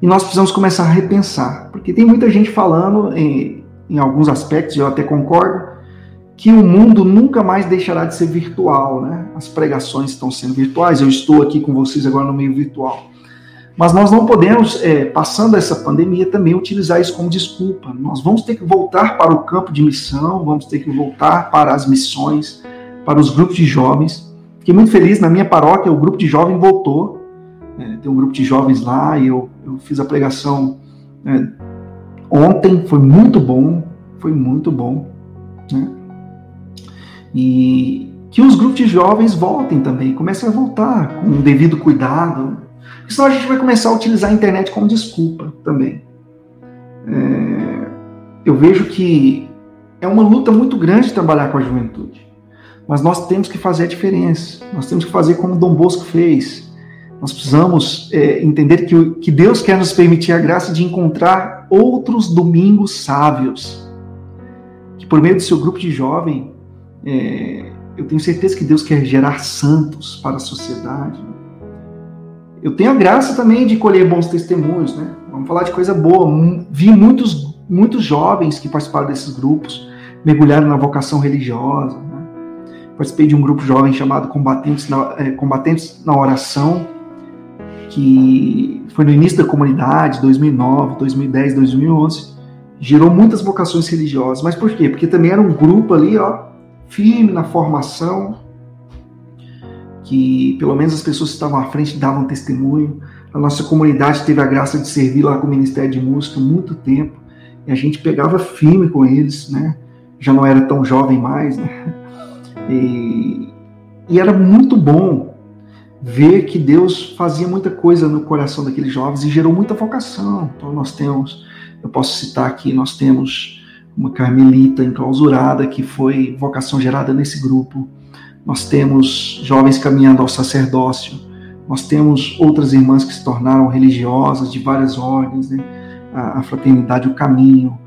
E nós precisamos começar a repensar, porque tem muita gente falando em, em alguns aspectos, eu até concordo, que o mundo nunca mais deixará de ser virtual, né? As pregações estão sendo virtuais, eu estou aqui com vocês agora no meio virtual. Mas nós não podemos, é, passando essa pandemia, também utilizar isso como desculpa. Nós vamos ter que voltar para o campo de missão, vamos ter que voltar para as missões, para os grupos de jovens. Fiquei muito feliz, na minha paróquia, o grupo de jovens voltou. É, tem um grupo de jovens lá e eu, eu fiz a pregação é, ontem, foi muito bom, foi muito bom. Né? E que os grupos de jovens voltem também, comecem a voltar com o devido cuidado, Senão a gente vai começar a utilizar a internet como desculpa também. É, eu vejo que é uma luta muito grande trabalhar com a juventude. Mas nós temos que fazer a diferença. Nós temos que fazer como Dom Bosco fez. Nós precisamos é, entender que, que Deus quer nos permitir a graça de encontrar outros domingos sábios. Que por meio do seu grupo de jovem, é, eu tenho certeza que Deus quer gerar santos para a sociedade eu tenho a graça também de colher bons testemunhos, né? Vamos falar de coisa boa. Vi muitos, muitos jovens que participaram desses grupos, mergulharam na vocação religiosa. Participei de um grupo jovem chamado Combatentes na, é, Combatentes na Oração, que foi no início da comunidade, 2009, 2010, 2011. Gerou muitas vocações religiosas. Mas por quê? Porque também era um grupo ali, ó, firme na formação, que pelo menos as pessoas que estavam à frente davam testemunho. A nossa comunidade teve a graça de servir lá com o Ministério de Música muito tempo, e a gente pegava firme com eles, né? Já não era tão jovem mais, né? E, e era muito bom ver que Deus fazia muita coisa no coração daqueles jovens e gerou muita vocação. Então nós temos, eu posso citar aqui, nós temos uma carmelita enclausurada que foi vocação gerada nesse grupo nós temos jovens caminhando ao sacerdócio, nós temos outras irmãs que se tornaram religiosas de várias ordens, né? a, a Fraternidade o Caminho,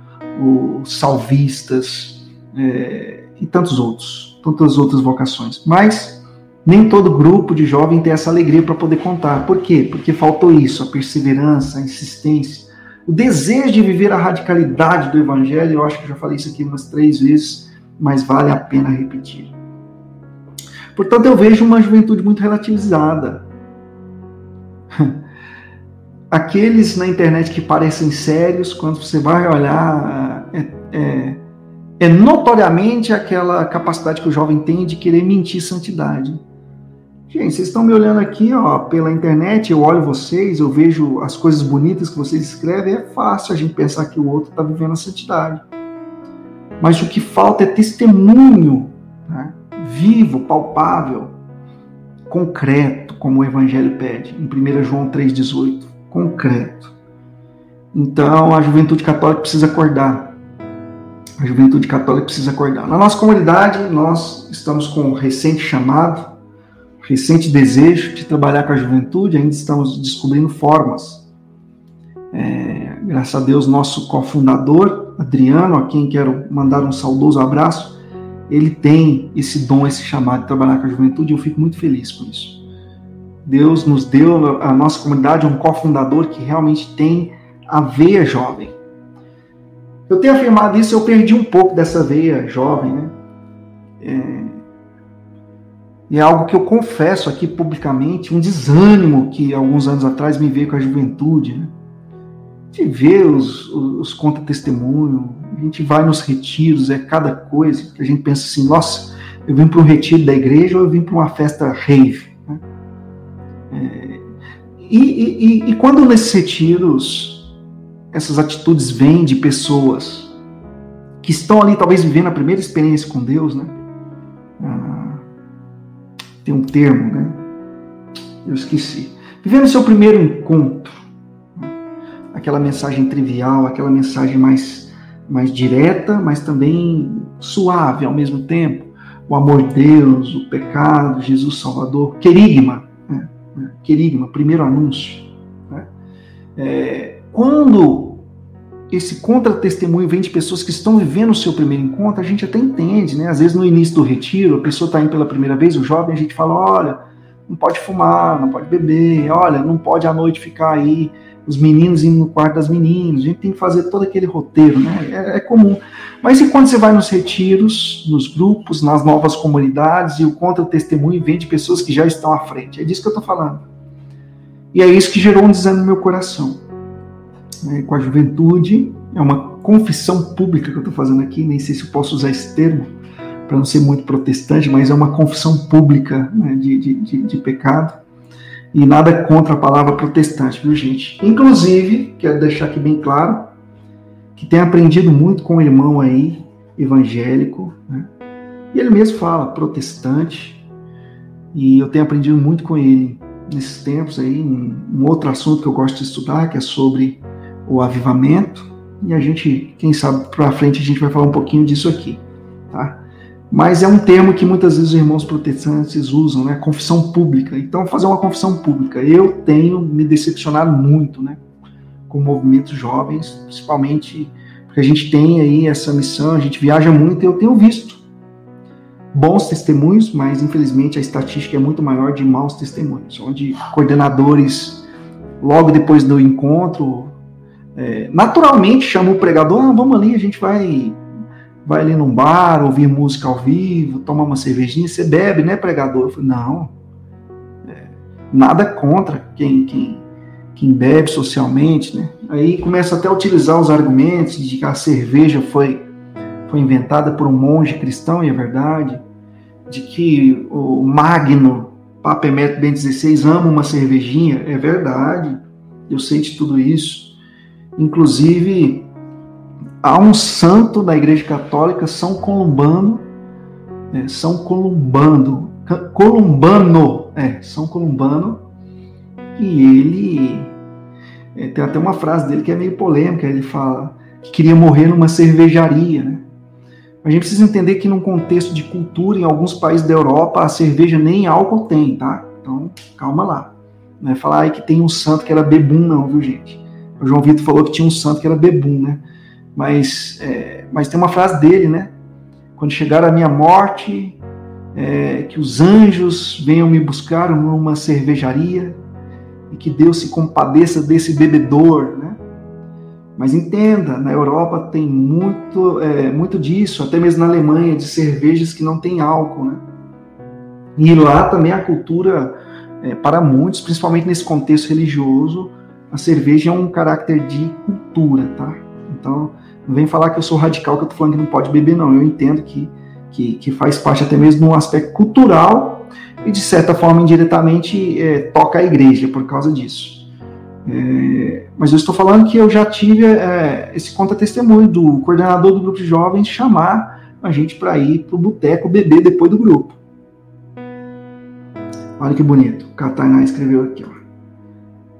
os salvistas é, e tantos outros, tantas outras vocações. Mas nem todo grupo de jovem tem essa alegria para poder contar. Por quê? Porque faltou isso, a perseverança, a insistência, o desejo de viver a radicalidade do Evangelho. Eu acho que já falei isso aqui umas três vezes, mas vale a pena repetir. Portanto, eu vejo uma juventude muito relativizada. Aqueles na internet que parecem sérios, quando você vai olhar, é, é, é notoriamente aquela capacidade que o jovem tem de querer mentir santidade. Gente, vocês estão me olhando aqui ó, pela internet, eu olho vocês, eu vejo as coisas bonitas que vocês escrevem, é fácil a gente pensar que o outro está vivendo a santidade. Mas o que falta é testemunho. Né? vivo, palpável, concreto, como o Evangelho pede, em 1 João 3,18. Concreto. Então, a juventude católica precisa acordar. A juventude católica precisa acordar. Na nossa comunidade, nós estamos com um recente chamado, recente desejo de trabalhar com a juventude, ainda estamos descobrindo formas. É, graças a Deus, nosso cofundador, Adriano, a quem quero mandar um saudoso abraço, ele tem esse dom, esse chamado de trabalhar com a juventude, e eu fico muito feliz com isso. Deus nos deu, a nossa comunidade, um cofundador que realmente tem a veia jovem. Eu tenho afirmado isso, eu perdi um pouco dessa veia jovem, né? É, e é algo que eu confesso aqui publicamente, um desânimo que alguns anos atrás me veio com a juventude, né? De ver os, os, os contra-testemunho, a gente vai nos retiros, é cada coisa que a gente pensa assim, nossa, eu vim para um retiro da igreja ou eu vim para uma festa rave. Né? É, e, e, e, quando nesses retiros essas atitudes vêm de pessoas que estão ali talvez vivendo a primeira experiência com Deus, né? Ah, tem um termo, né? Eu esqueci. Vivendo seu primeiro encontro, né? aquela mensagem trivial, aquela mensagem mais mais direta, mas também suave ao mesmo tempo. o amor de Deus, o pecado, Jesus Salvador, querigma, né? querigma, primeiro anúncio. Né? É, quando esse contra-testemunho vem de pessoas que estão vivendo o seu primeiro encontro, a gente até entende, né? Às vezes no início do retiro, a pessoa está indo pela primeira vez, o jovem, a gente fala, olha, não pode fumar, não pode beber, olha, não pode à noite ficar aí os meninos indo no quarto das meninas, a gente tem que fazer todo aquele roteiro, né? É, é, comum. Mas e quando você vai nos retiros, nos grupos, nas novas comunidades e o contra-testemunho vem de pessoas que já estão à frente? É disso que eu estou falando. E é isso que gerou um desânimo no meu coração. É, com a juventude, é uma confissão pública que eu estou fazendo aqui, nem sei se posso usar esse termo, para não ser muito protestante, mas é uma confissão pública né, de, de, de, de pecado e nada contra a palavra protestante, viu, gente? Inclusive, quero deixar aqui bem claro que tenho aprendido muito com o irmão aí, evangélico, né? E ele mesmo fala protestante, e eu tenho aprendido muito com ele nesses tempos aí, um, um outro assunto que eu gosto de estudar, que é sobre o avivamento, e a gente, quem sabe, para frente a gente vai falar um pouquinho disso aqui, tá? mas é um termo que muitas vezes os irmãos protestantes usam, né? Confissão pública. Então, fazer uma confissão pública. Eu tenho me decepcionado muito, né? Com movimentos jovens, principalmente porque a gente tem aí essa missão, a gente viaja muito e eu tenho visto bons testemunhos, mas infelizmente a estatística é muito maior de maus testemunhos, onde coordenadores, logo depois do encontro, é, naturalmente chamam o pregador, ah, vamos ali, a gente vai vai ali num bar, ouvir música ao vivo, tomar uma cervejinha, você bebe, né, pregador? Eu falei, não, é, nada contra quem, quem, quem bebe socialmente, né? Aí começa até a utilizar os argumentos de que a cerveja foi, foi inventada por um monge cristão, e é verdade, de que o Magno, Papa Emérito Ben 16, ama uma cervejinha, é verdade, eu sei de tudo isso. Inclusive, há um santo da Igreja Católica, São Columbano, é, São Columbano, Columbano, é, São Columbano, e ele é, tem até uma frase dele que é meio polêmica, ele fala que queria morrer numa cervejaria, né? A gente precisa entender que num contexto de cultura, em alguns países da Europa, a cerveja nem álcool tem, tá? Então, calma lá. Não é falar aí que tem um santo que era bebum, não, viu, gente? O João Vitor falou que tinha um santo que era bebum, né? Mas, é, mas tem uma frase dele, né? Quando chegar a minha morte, é, que os anjos venham me buscar numa cervejaria e que Deus se compadeça desse bebedor, né? Mas entenda, na Europa tem muito, é, muito disso, até mesmo na Alemanha, de cervejas que não tem álcool, né? E lá também a cultura, é, para muitos, principalmente nesse contexto religioso, a cerveja é um caráter de cultura, tá? Então, não vem falar que eu sou radical, que eu tô falando que não pode beber, não. Eu entendo que, que, que faz parte até mesmo de um aspecto cultural e, de certa forma, indiretamente, é, toca a igreja por causa disso. É, mas eu estou falando que eu já tive é, esse conta-testemunho do coordenador do grupo de jovens chamar a gente para ir para o boteco beber depois do grupo. Olha que bonito. O Catarina escreveu aqui. Ó.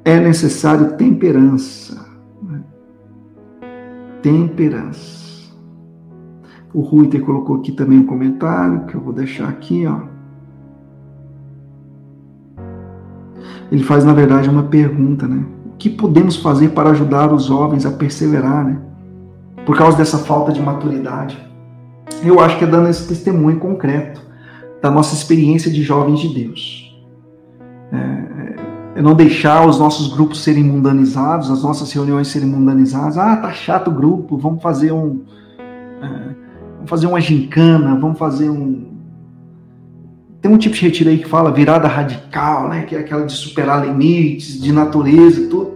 É necessário temperança temperança. O Ruiter colocou aqui também um comentário que eu vou deixar aqui, ó. Ele faz, na verdade, uma pergunta, né? O que podemos fazer para ajudar os jovens a perseverar, né? Por causa dessa falta de maturidade. Eu acho que é dando esse testemunho concreto da nossa experiência de jovens de Deus. É, é não deixar os nossos grupos serem mundanizados, as nossas reuniões serem mundanizadas. Ah, tá chato o grupo, vamos fazer um. É, vamos fazer uma gincana, vamos fazer um. Tem um tipo de retiro aí que fala virada radical, né? Que é aquela de superar limites, de natureza tudo.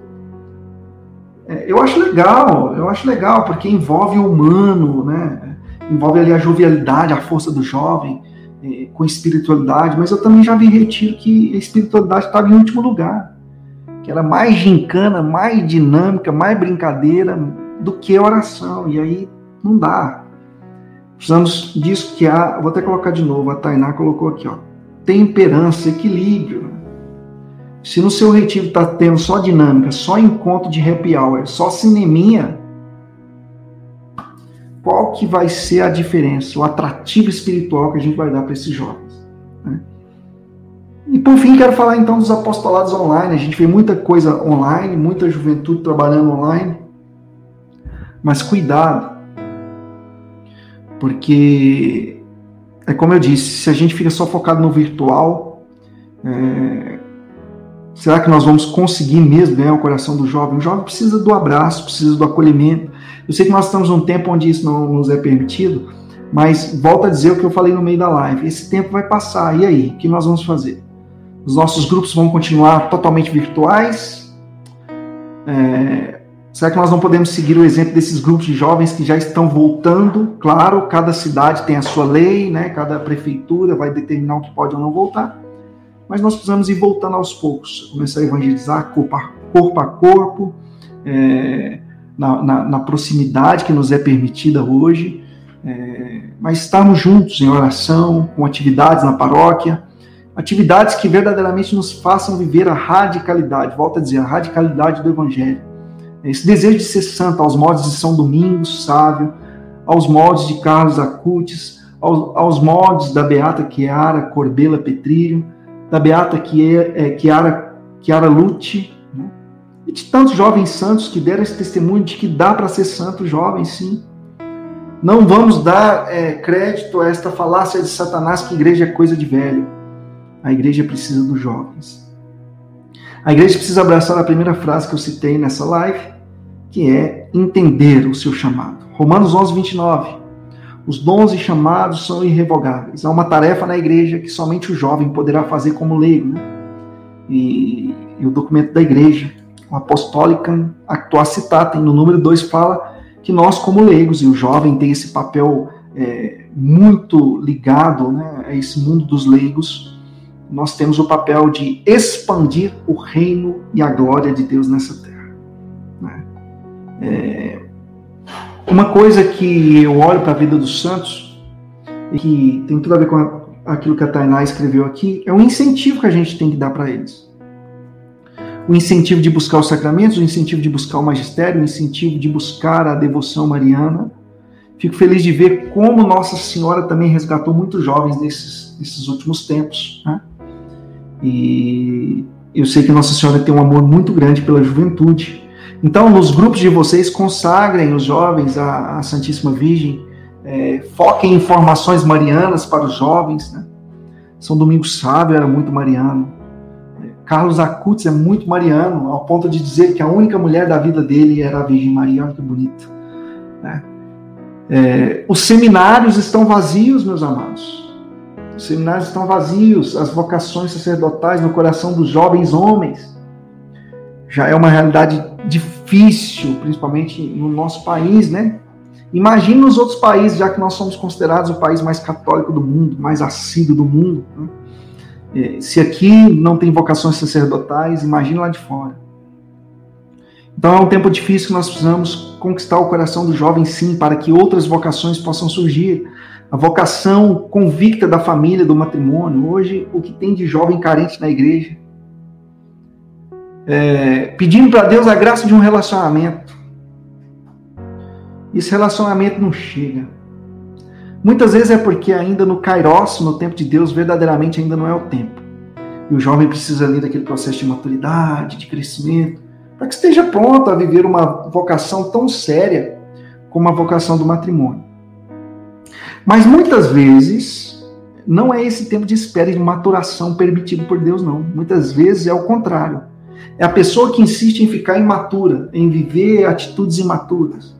É, eu acho legal, eu acho legal, porque envolve o humano, né? Envolve ali a jovialidade, a força do jovem é, com espiritualidade, mas eu também já vi retiro que a espiritualidade estava em último lugar, que era mais gincana, mais dinâmica, mais brincadeira do que oração, e aí não dá. Precisamos disso que há, vou até colocar de novo, a Tainá colocou aqui, ó, temperança, equilíbrio. Se no seu retiro está tendo só dinâmica, só encontro de happy hour, só cineminha, qual que vai ser a diferença, o atrativo espiritual que a gente vai dar para esses jovens. Né? E por fim, quero falar então dos apostolados online. A gente vê muita coisa online, muita juventude trabalhando online. Mas cuidado, porque é como eu disse, se a gente fica só focado no virtual, é, será que nós vamos conseguir mesmo ganhar o coração do jovem? O jovem precisa do abraço, precisa do acolhimento. Eu sei que nós estamos num tempo onde isso não nos é permitido, mas volto a dizer o que eu falei no meio da live: esse tempo vai passar, e aí? O que nós vamos fazer? Os nossos grupos vão continuar totalmente virtuais? É, será que nós não podemos seguir o exemplo desses grupos de jovens que já estão voltando? Claro, cada cidade tem a sua lei, né? cada prefeitura vai determinar o que pode ou não voltar. Mas nós precisamos ir voltando aos poucos, começar a evangelizar corpo, a corpo é, na, na, na, proximidade que nos é permitida hoje, é, mas estarmos juntos em oração, com atividades na paróquia, Atividades que verdadeiramente nos façam viver a radicalidade, volta a dizer, a radicalidade do Evangelho. Esse desejo de ser santo aos modos de São Domingos, sábio, aos modos de Carlos Acutis, aos, aos modos da Beata Chiara Corbela Petrilho, da Beata é, Chiara, Chiara Lute? E de tantos jovens santos que deram esse testemunho de que dá para ser santo jovem, sim. Não vamos dar é, crédito a esta falácia de Satanás que igreja é coisa de velho. A igreja precisa dos jovens. A igreja precisa abraçar a primeira frase que eu citei nessa live, que é entender o seu chamado. Romanos 11, 29. Os dons e chamados são irrevogáveis. Há uma tarefa na igreja que somente o jovem poderá fazer como leigo. Né? E, e, o documento da igreja, o Apostólica Actua Citatem, no número 2, fala que nós, como leigos, e o jovem tem esse papel é, muito ligado né, a esse mundo dos leigos, nós temos o papel de expandir o reino e a glória de Deus nessa terra. Né? É, uma coisa que eu olho para a vida dos santos, e que tem tudo a ver com aquilo que a Tainá escreveu aqui, é o incentivo que a gente tem que dar para eles. O incentivo de buscar os sacramentos, o incentivo de buscar o magistério, o incentivo de buscar a devoção mariana. Fico feliz de ver como Nossa Senhora também resgatou muitos jovens nesses, nesses últimos tempos. Né? E eu sei que Nossa Senhora tem um amor muito grande pela juventude. Então, nos grupos de vocês, consagrem os jovens à, à Santíssima Virgem, é, foquem em formações marianas para os jovens. Né? São Domingos Sábio era muito mariano. Carlos Acutis é muito mariano, ao ponto de dizer que a única mulher da vida dele era a Virgem Maria. Olha que bonito. Né? É, os seminários estão vazios, meus amados. Os seminários estão vazios, as vocações sacerdotais no coração dos jovens homens. Já é uma realidade difícil, principalmente no nosso país, né? Imagine nos outros países, já que nós somos considerados o país mais católico do mundo, mais assíduo do mundo. Né? É, se aqui não tem vocações sacerdotais, imagine lá de fora. Então é um tempo difícil que nós precisamos conquistar o coração do jovem, sim, para que outras vocações possam surgir a vocação convicta da família, do matrimônio. Hoje, o que tem de jovem carente na igreja, é, pedindo para Deus a graça de um relacionamento. Esse relacionamento não chega. Muitas vezes é porque ainda no Kairos, no tempo de Deus, verdadeiramente ainda não é o tempo. E o jovem precisa ali daquele processo de maturidade, de crescimento, para que esteja pronto a viver uma vocação tão séria como a vocação do matrimônio. Mas muitas vezes não é esse tempo de espera e de maturação permitido por Deus, não. Muitas vezes é o contrário. É a pessoa que insiste em ficar imatura, em viver atitudes imaturas.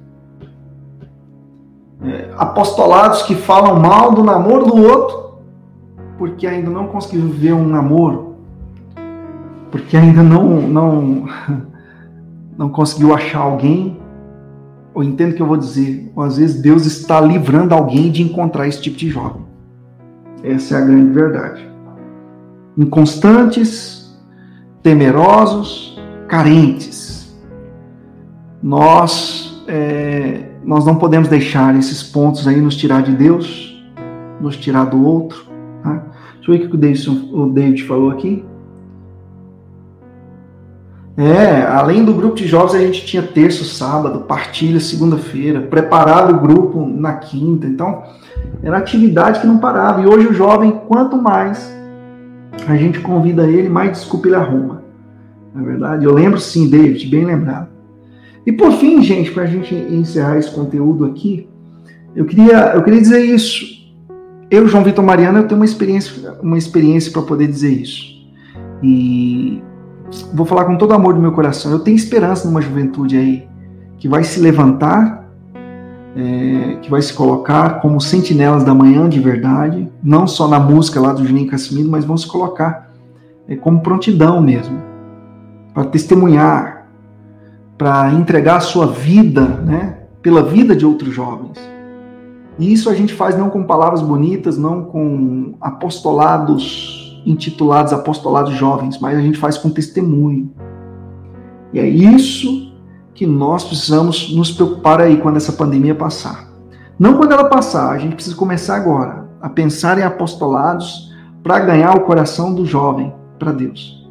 É, apostolados que falam mal do namoro do outro, porque ainda não conseguiu viver um namoro, porque ainda não, não, não conseguiu achar alguém ou entendo o que eu vou dizer, às vezes Deus está livrando alguém de encontrar esse tipo de jovem. Essa é a grande verdade. Inconstantes, temerosos, carentes. Nós, é, nós não podemos deixar esses pontos aí nos tirar de Deus, nos tirar do outro. Tá? Deixa eu ver o que o David, o David falou aqui. É, além do grupo de jovens, a gente tinha terço, sábado, partilha segunda-feira, preparado o grupo na quinta. Então, era atividade que não parava. E hoje o jovem, quanto mais a gente convida ele, mais desculpa ele arruma. Na é verdade, eu lembro sim, David, bem lembrado. E por fim, gente, para a gente encerrar esse conteúdo aqui, eu queria, eu queria dizer isso. Eu, João Vitor Mariano, eu tenho uma experiência, uma experiência para poder dizer isso. E vou falar com todo amor do meu coração. Eu tenho esperança numa juventude aí que vai se levantar, é, que vai se colocar como sentinelas da manhã de verdade, não só na música lá do Juninho Casimiro, mas vão se colocar é, como prontidão mesmo, para testemunhar, para entregar a sua vida, né, pela vida de outros jovens. E isso a gente faz não com palavras bonitas, não com apostolados intitulados Apostolados Jovens, mas a gente faz com testemunho. E é isso que nós precisamos nos preocupar aí quando essa pandemia passar. Não quando ela passar, a gente precisa começar agora a pensar em apostolados para ganhar o coração do jovem para Deus.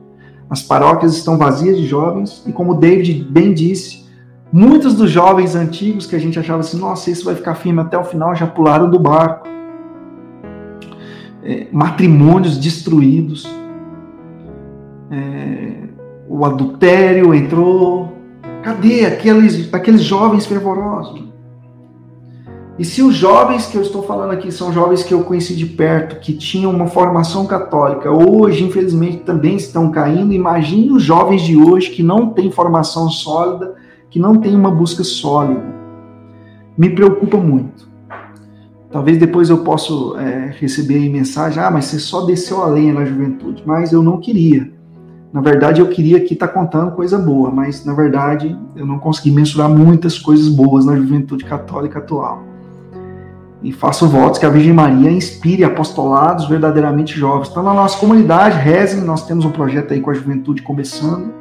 As paróquias estão vazias de jovens e como David bem disse, muitos dos jovens antigos que a gente achava assim, nossa, isso vai ficar firme até o final, já pularam do barco é, matrimônios destruídos, é, o adultério entrou. Cadê aqueles, aqueles jovens fervorosos? E se os jovens que eu estou falando aqui são jovens que eu conheci de perto, que tinham uma formação católica, hoje, infelizmente, também estão caindo, imagine os jovens de hoje que não têm formação sólida, que não têm uma busca sólida. Me preocupa muito. Talvez depois eu possa é, receber mensagem, ah, mas você só desceu a lenha na juventude. Mas eu não queria. Na verdade, eu queria aqui estar tá contando coisa boa, mas na verdade eu não consegui mensurar muitas coisas boas na juventude católica atual. E faço votos que a Virgem Maria inspire apostolados verdadeiramente jovens. Então, na nossa comunidade, rezem, nós temos um projeto aí com a juventude começando.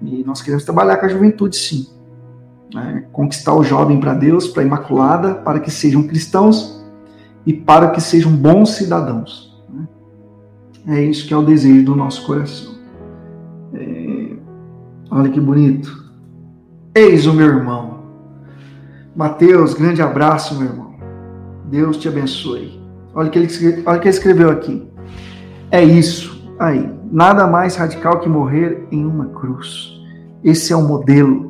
E nós queremos trabalhar com a juventude, sim né, conquistar o jovem para Deus, para a Imaculada, para que sejam cristãos e para que sejam bons cidadãos. Né? É isso que é o desejo do nosso coração. É... Olha que bonito. Eis o meu irmão. Mateus, grande abraço, meu irmão. Deus te abençoe. Olha o que ele, olha que ele escreveu aqui. É isso aí. Nada mais radical que morrer em uma cruz. Esse é o modelo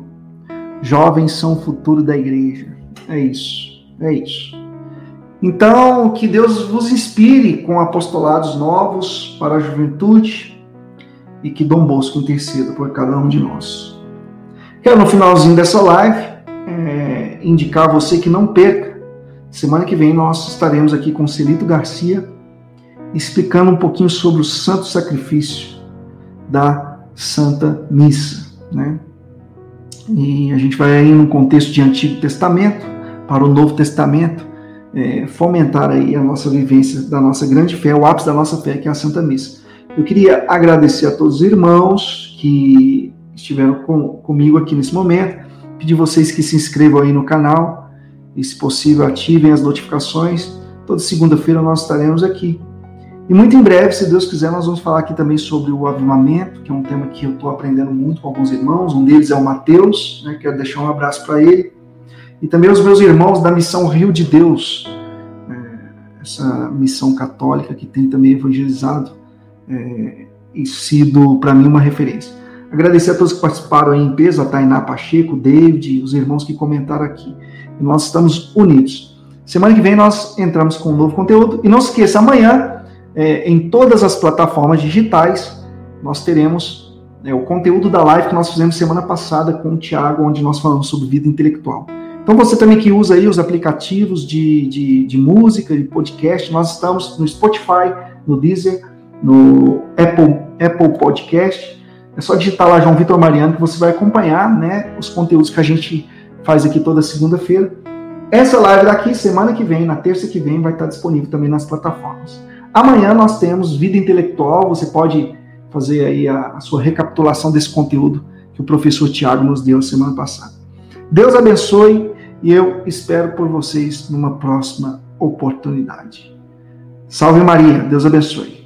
Jovens são o futuro da igreja. É isso. É isso. Então, que Deus vos inspire com apostolados novos para a juventude e que Dom Bosco interceda por cada um de nós. Quero, no finalzinho dessa live, é, indicar a você que não perca. Semana que vem nós estaremos aqui com Celito Garcia explicando um pouquinho sobre o santo sacrifício da Santa Missa. Né? E a gente vai aí no contexto de Antigo Testamento para o Novo Testamento, é, fomentar aí a nossa vivência da nossa grande fé, o ápice da nossa fé, que é a Santa Missa. Eu queria agradecer a todos os irmãos que estiveram com, comigo aqui nesse momento, pedir vocês que se inscrevam aí no canal e, se possível, ativem as notificações. Toda segunda-feira nós estaremos aqui e muito em breve, se Deus quiser, nós vamos falar aqui também sobre o avivamento, que é um tema que eu estou aprendendo muito com alguns irmãos. Um deles é o Mateus, né? quero deixar um abraço para ele. E também os meus irmãos da missão Rio de Deus, é, essa missão católica que tem também evangelizado é, e sido para mim uma referência. Agradecer a todos que participaram aí em peso, a Tainá Pacheco, David, os irmãos que comentaram aqui. E nós estamos unidos. Semana que vem nós entramos com um novo conteúdo. E não se esqueça, amanhã é, em todas as plataformas digitais, nós teremos é, o conteúdo da live que nós fizemos semana passada com o Tiago, onde nós falamos sobre vida intelectual. Então você também que usa aí os aplicativos de, de, de música, de podcast, nós estamos no Spotify, no Deezer, no Apple, Apple Podcast. É só digitar lá João Vitor Mariano que você vai acompanhar né, os conteúdos que a gente faz aqui toda segunda-feira. Essa live daqui, semana que vem, na terça que vem, vai estar disponível também nas plataformas. Amanhã nós temos vida intelectual, você pode fazer aí a, a sua recapitulação desse conteúdo que o professor Tiago nos deu semana passada. Deus abençoe e eu espero por vocês numa próxima oportunidade. Salve Maria, Deus abençoe.